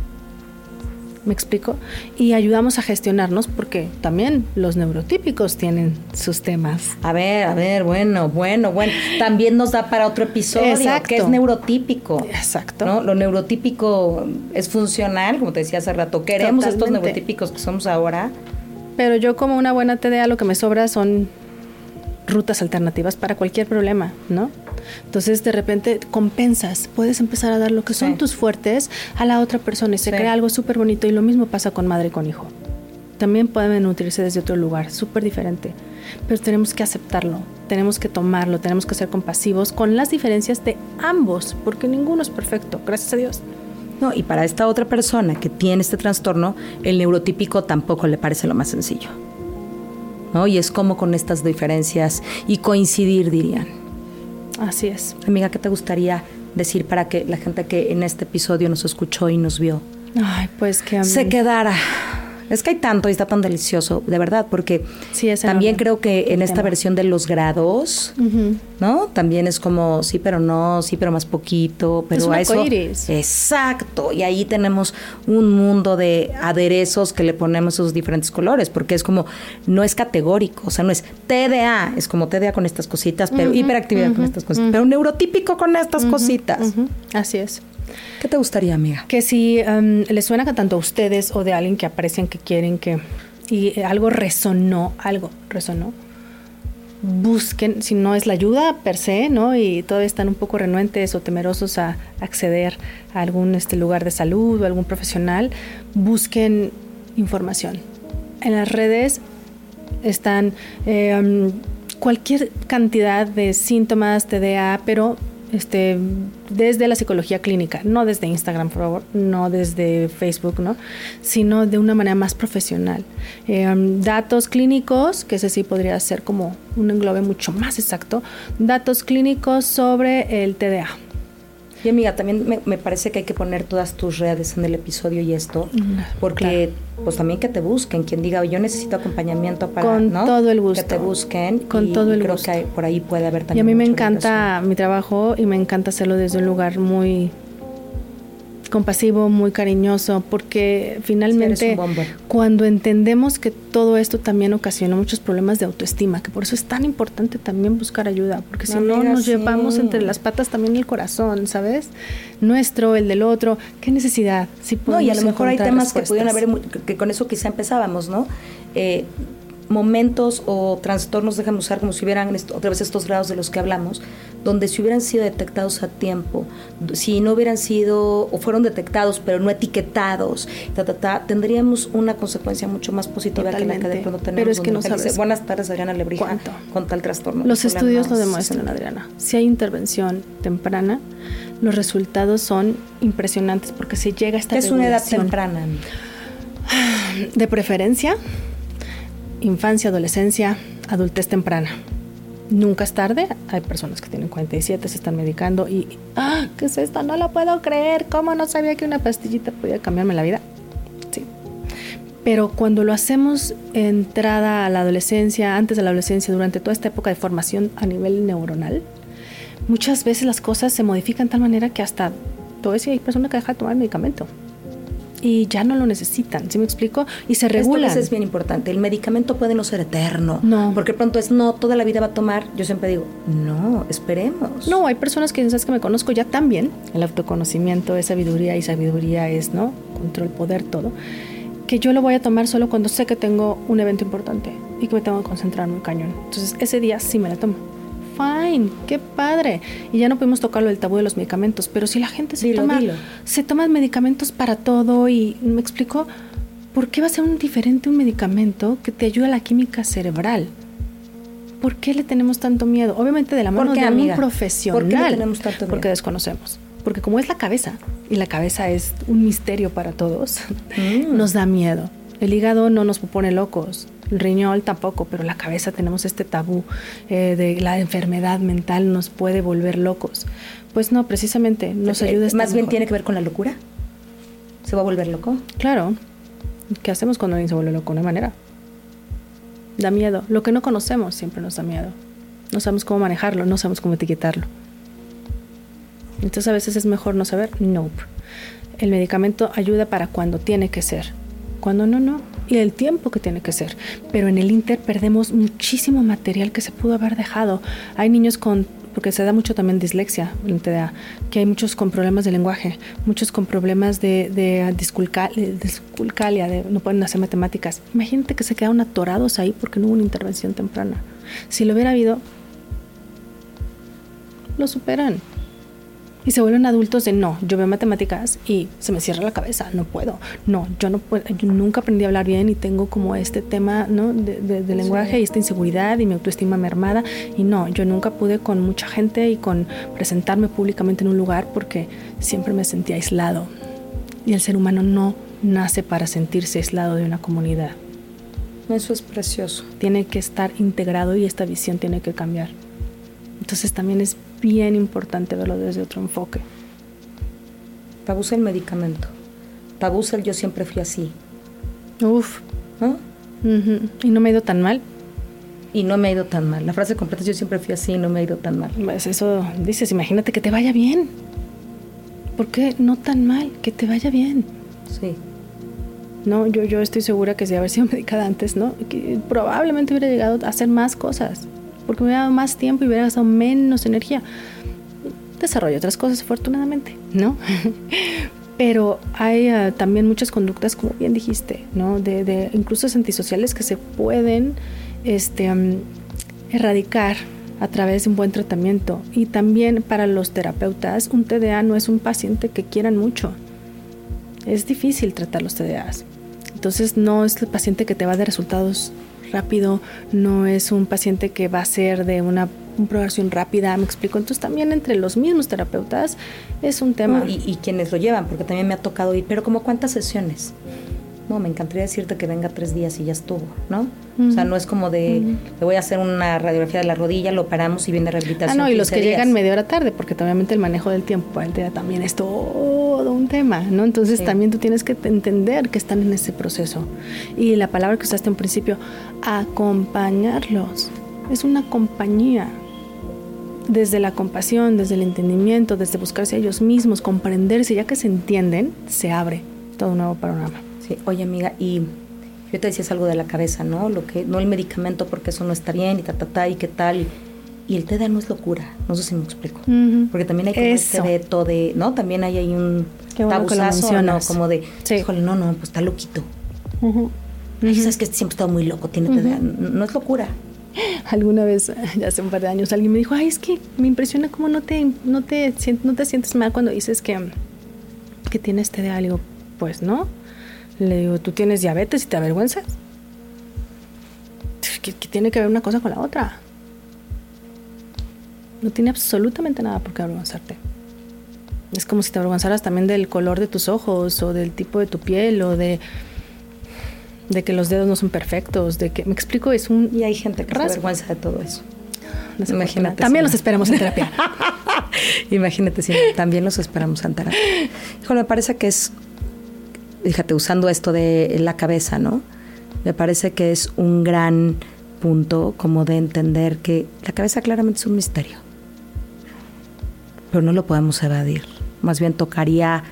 ¿Me explico? Y ayudamos a gestionarnos porque también los neurotípicos tienen sus temas. A ver, a ver, bueno, bueno, bueno. También nos da para otro episodio Exacto. que es neurotípico. Exacto. ¿no? Lo neurotípico es funcional, como te decía hace rato. Queremos estos neurotípicos que somos ahora. Pero yo como una buena TDA lo que me sobra son rutas alternativas para cualquier problema, ¿no? Entonces de repente compensas, puedes empezar a dar lo que son tus fuertes a la otra persona y se crea algo súper bonito y lo mismo pasa con madre y con hijo. También pueden nutrirse desde otro lugar, súper diferente, pero tenemos que aceptarlo, tenemos que tomarlo, tenemos que ser compasivos con las diferencias de ambos, porque ninguno es perfecto, gracias a Dios. No, y para esta otra persona que tiene este trastorno, el neurotípico tampoco le parece lo más sencillo. Y es como con estas diferencias y coincidir, dirían. Así es. Amiga, ¿qué te gustaría decir para que la gente que en este episodio nos escuchó y nos vio Ay, pues que se quedara es que hay tanto y está tan delicioso, de verdad, porque también creo que en esta versión de los grados, ¿no? También es como sí, pero no, sí, pero más poquito, pero a eso. Exacto, y ahí tenemos un mundo de aderezos que le ponemos esos diferentes colores, porque es como no es categórico, o sea, no es TDA, es como TDA con estas cositas, pero hiperactividad con estas cositas, pero neurotípico con estas cositas. Así es. ¿Qué te gustaría, amiga? Que si um, les suena tanto a ustedes o de alguien que aprecian, que quieren, que y algo resonó, algo resonó, busquen, si no es la ayuda per se, ¿no? Y todavía están un poco renuentes o temerosos a acceder a algún este, lugar de salud o algún profesional, busquen información. En las redes están eh, um, cualquier cantidad de síntomas TDA, pero este, desde la psicología clínica, no desde Instagram, por favor, no desde Facebook, ¿no? Sino de una manera más profesional. Em, datos clínicos, que ese sí podría ser como un englobe mucho más exacto, datos clínicos sobre el TDA. Y amiga, también me, parece que hay que poner todas tus redes en el episodio y esto, porque pues también que te busquen, quien diga, yo necesito acompañamiento para... Con todo el gusto. Que te busquen. Con todo el creo gusto. que por ahí puede haber también... Y a mí me encanta mi trabajo y me encanta hacerlo desde un lugar muy compasivo, muy cariñoso, porque finalmente cuando entendemos que todo esto también ocasiona muchos problemas de autoestima, que por eso es tan importante también buscar ayuda, porque si no nos llevamos entre las patas también el corazón, ¿sabes? Nuestro, el del otro, qué necesidad. Si no, y a lo mejor hay temas que pudieran haber, que con eso quizá empezábamos, ¿no? Eh, momentos o trastornos, déjame usar como si hubieran otra vez estos grados de los que hablamos, donde si hubieran sido detectados a tiempo, si no hubieran sido o fueron detectados pero no etiquetados, tendríamos una consecuencia mucho más positiva que la que de pronto tenemos. Pero es que no sabes. Buenas tardes, Adriana Lebrija. ¿Cuánto? Con tal trastorno. Los estudios lo demuestran, Adriana. Si hay intervención temprana, los resultados son impresionantes porque se llega a esta Es una edad temprana. De preferencia, infancia, adolescencia, adultez temprana. Nunca es tarde. Hay personas que tienen 47, se están medicando y, ah, ¿qué es esto? No lo puedo creer. ¿Cómo no sabía que una pastillita podía cambiarme la vida? Sí. Pero cuando lo hacemos entrada a la adolescencia, antes de la adolescencia, durante toda esta época de formación a nivel neuronal, muchas veces las cosas se modifican de tal manera que hasta, todo eso hay personas que dejan de tomar medicamento y ya no lo necesitan, ¿sí me explico? Y se regula. Esto es bien importante. El medicamento puede no ser eterno. No. Porque pronto es, no, toda la vida va a tomar. Yo siempre digo, no, esperemos. No, hay personas que sabes que me conozco ya también. El autoconocimiento es sabiduría y sabiduría es, ¿no? Control, poder, todo. Que yo lo voy a tomar solo cuando sé que tengo un evento importante y que me tengo que concentrar muy cañón. Entonces, ese día sí me la tomo fine, qué padre. Y ya no pudimos tocarlo del tabú de los medicamentos, pero si la gente se toma se toma medicamentos para todo y me explico por qué va a ser un diferente un medicamento que te ayuda a la química cerebral. ¿Por qué le tenemos tanto miedo? Obviamente de la mano de un profesional. ¿Por qué le tenemos tanto miedo? Porque desconocemos. Porque como es la cabeza y la cabeza es un misterio para todos, mm. [laughs] nos da miedo. El hígado no nos pone locos, el riñón tampoco, pero la cabeza tenemos este tabú eh, de la enfermedad mental nos puede volver locos. Pues no, precisamente nos eh, ayuda. más bien tiene que ver con la locura. ¿Se va a volver loco? Claro. ¿Qué hacemos cuando alguien se vuelve loco? No hay manera. Da miedo. Lo que no conocemos siempre nos da miedo. No sabemos cómo manejarlo, no sabemos cómo etiquetarlo. Entonces a veces es mejor no saber. Nope. El medicamento ayuda para cuando tiene que ser. Cuando no, no y el tiempo que tiene que ser. Pero en el Inter perdemos muchísimo material que se pudo haber dejado. Hay niños con porque se da mucho también dislexia que hay muchos con problemas de lenguaje, muchos con problemas de, de disculcalia, de no pueden hacer matemáticas. Imagínate que se quedaron atorados ahí porque no hubo una intervención temprana. Si lo hubiera habido, lo superan y se vuelven adultos de no, yo veo matemáticas y se me cierra la cabeza, no puedo, no, yo no puedo, yo nunca aprendí a hablar bien y tengo como este tema ¿no? de, lenguaje y esta inseguridad y mi autoestima mermada y no, yo nunca pude con mucha gente y con presentarme públicamente en un lugar porque siempre me sentía aislado y el ser humano no nace para sentirse aislado de una comunidad. Eso es precioso. Tiene que estar integrado y esta visión tiene que cambiar. Entonces también es bien importante verlo desde otro enfoque. Tabú el medicamento. Tabú el yo siempre fui así. Uf. Y no me ha ido tan mal. Y no me ha ido tan mal. La frase completa es yo siempre fui así y no me ha ido tan mal. Pues eso dices, imagínate que te vaya bien. ¿Por qué no tan mal? Que te vaya bien. Sí. No, yo, yo estoy segura que si haber sido [laughs] medicada antes, ¿no? Que probablemente hubiera llegado a hacer más cosas porque me hubiera dado más tiempo y hubiera gastado menos energía. Desarrollo otras cosas, afortunadamente, ¿no? [laughs] Pero hay ah, también muchas conductas, como bien dijiste, ¿no? De, de incluso antisociales que se pueden este, erradicar a través de un buen tratamiento. Y también para los terapeutas, un TDA no es un paciente que quieran mucho. Es difícil tratar los TDAs. Entonces no es el paciente que te va a dar resultados rápido, no es un paciente que va a ser de una progresión rápida, me explico. Entonces también entre los mismos terapeutas es un tema. y, y, quienes lo llevan, porque también me ha tocado ir, pero como cuántas sesiones. No, me encantaría decirte que venga tres días y ya estuvo, ¿no? O sea, no es como de, le voy a hacer una radiografía de la rodilla, lo paramos y viene rehabilitación. Ah, no, y los que llegan media hora tarde, porque obviamente el manejo del tiempo el también es todo un tema, ¿no? Entonces también tú tienes que entender que están en ese proceso. Y la palabra que usaste en principio, acompañarlos. Es una compañía desde la compasión, desde el entendimiento, desde buscarse a ellos mismos, comprenderse, ya que se entienden, se abre todo un nuevo panorama. Sí, oye amiga, y yo te decías algo de la cabeza, ¿no? Lo que, no el medicamento porque eso no está bien y ta, ta, ta, y qué tal. Y, el TDA no es locura, no sé si me explico. Porque también hay como ese veto de, ¿no? También hay ahí un qué bueno tabuzazo, ¿no? Como de, híjole, no, no, pues está loquito. Uh sabes que siempre he estado muy loco, tiene TDA. No es locura. Alguna vez, [laughs] ya hace un par de años, alguien me dijo, ay, es que me impresiona cómo no te, no te, no te sientes mal cuando dices que, que tienes TDA. Le digo, pues no le digo, ¿tú tienes diabetes y te avergüenzas? ¿Qué, tiene que ver una cosa con la otra? No tiene absolutamente nada por qué avergonzarte. Es como si te avergonzaras también del color de tus ojos o del tipo de tu piel o de de que los dedos no son perfectos, de que me explico es un y hay gente que se avergüenza de todo eso. Imagínate. [laughs] También los esperamos en terapia. Imagínate si también los esperamos en terapia. Hijo, me parece que es fíjate, usando esto de la cabeza, ¿no? Me parece que es un gran punto como de entender que la cabeza claramente es un misterio, pero no lo podemos evadir. Más bien tocaría,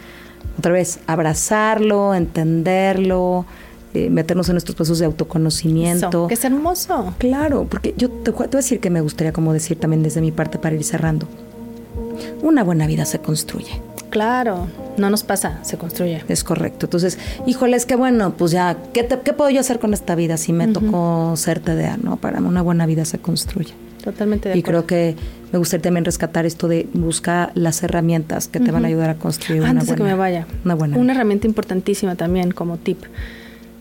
otra vez, abrazarlo, entenderlo, eh, meternos en estos procesos de autoconocimiento. que es hermoso. Claro, porque yo te, te voy a decir que me gustaría como decir también desde mi parte para ir cerrando. Una buena vida se construye. Claro, no nos pasa, se construye. Es correcto. Entonces, híjole, es que bueno, pues ya, ¿qué, qué puedo yo hacer con esta vida si me tocó ser TDA? ¿no? Para una buena vida se construye. Totalmente de y creo que me gustaría también rescatar esto de buscar las herramientas que te van a ayudar a construir Antes una buena, de que me vaya, una buena Una herramienta importantísima también como tip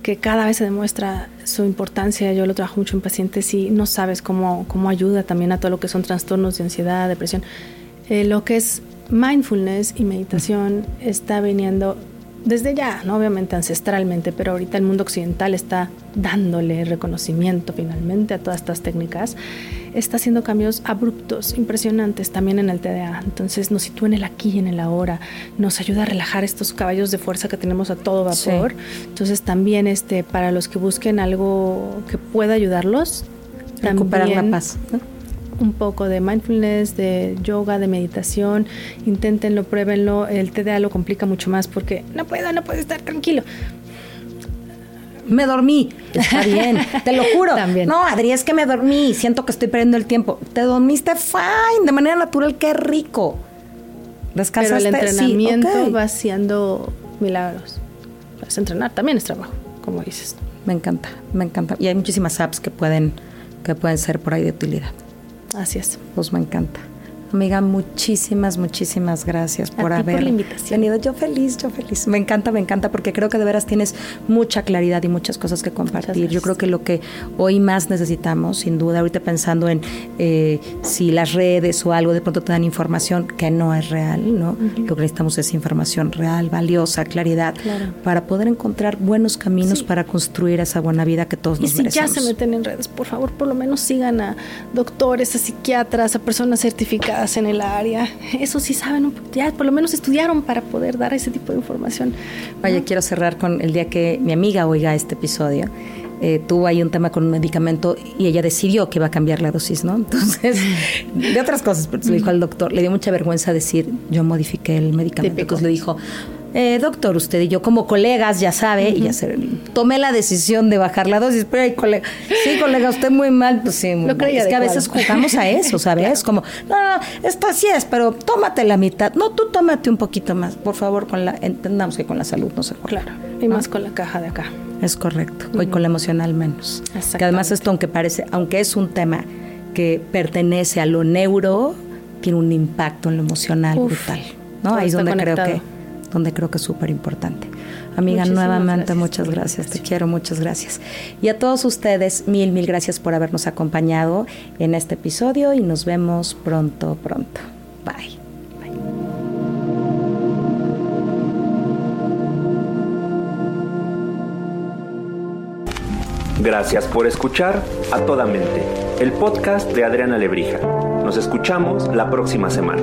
que cada vez se demuestra su importancia. Yo lo trabajo mucho en pacientes y no sabes cómo, cómo ayuda también a todo lo que son trastornos de ansiedad, depresión. Eh, lo que es mindfulness y meditación está viniendo desde ya, ¿no? obviamente ancestralmente, pero ahorita el mundo occidental está dándole reconocimiento finalmente a todas estas técnicas, está haciendo cambios abruptos, impresionantes también en el TDA. Entonces nos sitúa en el aquí y en el ahora, nos ayuda a relajar estos caballos de fuerza que tenemos a todo vapor. Entonces también este, para los que busquen algo que pueda ayudarlos, recuperar la paz. ¿no? Un poco de mindfulness, de yoga, de meditación, inténtenlo, pruébenlo. El TDA lo complica mucho más porque no puedo, no puedo estar tranquilo. Me dormí, está [laughs] bien, te lo juro. También. No, Adri, es que me dormí, siento que estoy perdiendo el tiempo. Te dormiste fine, de manera natural, qué rico. Descansaste. Pero el entrenamiento va haciendo milagros. Puedes entrenar, también es trabajo, como dices. Me encanta, me encanta. Y hay muchísimas apps que pueden, que pueden ser por ahí de utilidad. Así es. Pues me encanta. Amiga, muchísimas, muchísimas gracias por haber venido. Yo feliz, yo feliz. Me encanta, me encanta, porque creo que de veras tienes mucha claridad y muchas cosas que compartir. Yo creo que lo que hoy más necesitamos, sin duda, ahorita pensando en eh, si las redes o algo de pronto te dan información que no es real, ¿no? Lo que necesitamos es información real, valiosa, claridad, para poder encontrar buenos caminos para construir esa buena vida que todos nos merecemos. Y si ya se meten en redes, por favor, por lo menos sigan a doctores, a psiquiatras, a personas certificadas en el área. Eso sí saben, ya por lo menos estudiaron para poder dar ese tipo de información. Vaya, quiero cerrar con el día que mi amiga oiga este episodio. Eh, tuvo ahí un tema con un medicamento y ella decidió que iba a cambiar la dosis, ¿no? [laughs] Entonces, de otras cosas, pero se dijo al doctor, le dio mucha vergüenza decir, yo modifiqué el medicamento. Entonces le dijo, eh, doctor, usted y yo como colegas, ya sabe, y ya se, tomé la decisión de bajar la dosis, pero hay colega, sí, colega, usted muy mal, pues sí, muy es que a veces jugamos a eso, [laughs] ¿sabes? Como, no, no, esto así es, pero tómate la mitad, no, tú tómate un poquito más, por favor, con la, entendamos que con la salud no se juega. Claro, y más con la caja de acá. Es correcto, hoy con la emocional menos. Que además esto, aunque parece, aunque es un tema que pertenece a lo neuro, tiene un impacto en lo emocional brutal, ¿no? Ahí es donde creo que donde creo que es súper importante. Amiga, nuevamente muchas gracias. te quiero, muchas gracias. Y a todos ustedes, mil, mil gracias por habernos acompañado en este episodio y nos vemos pronto, pronto. Bye. Gracias por escuchar A Toda Mente, el podcast de Adriana Lebrija. Nos escuchamos la próxima semana.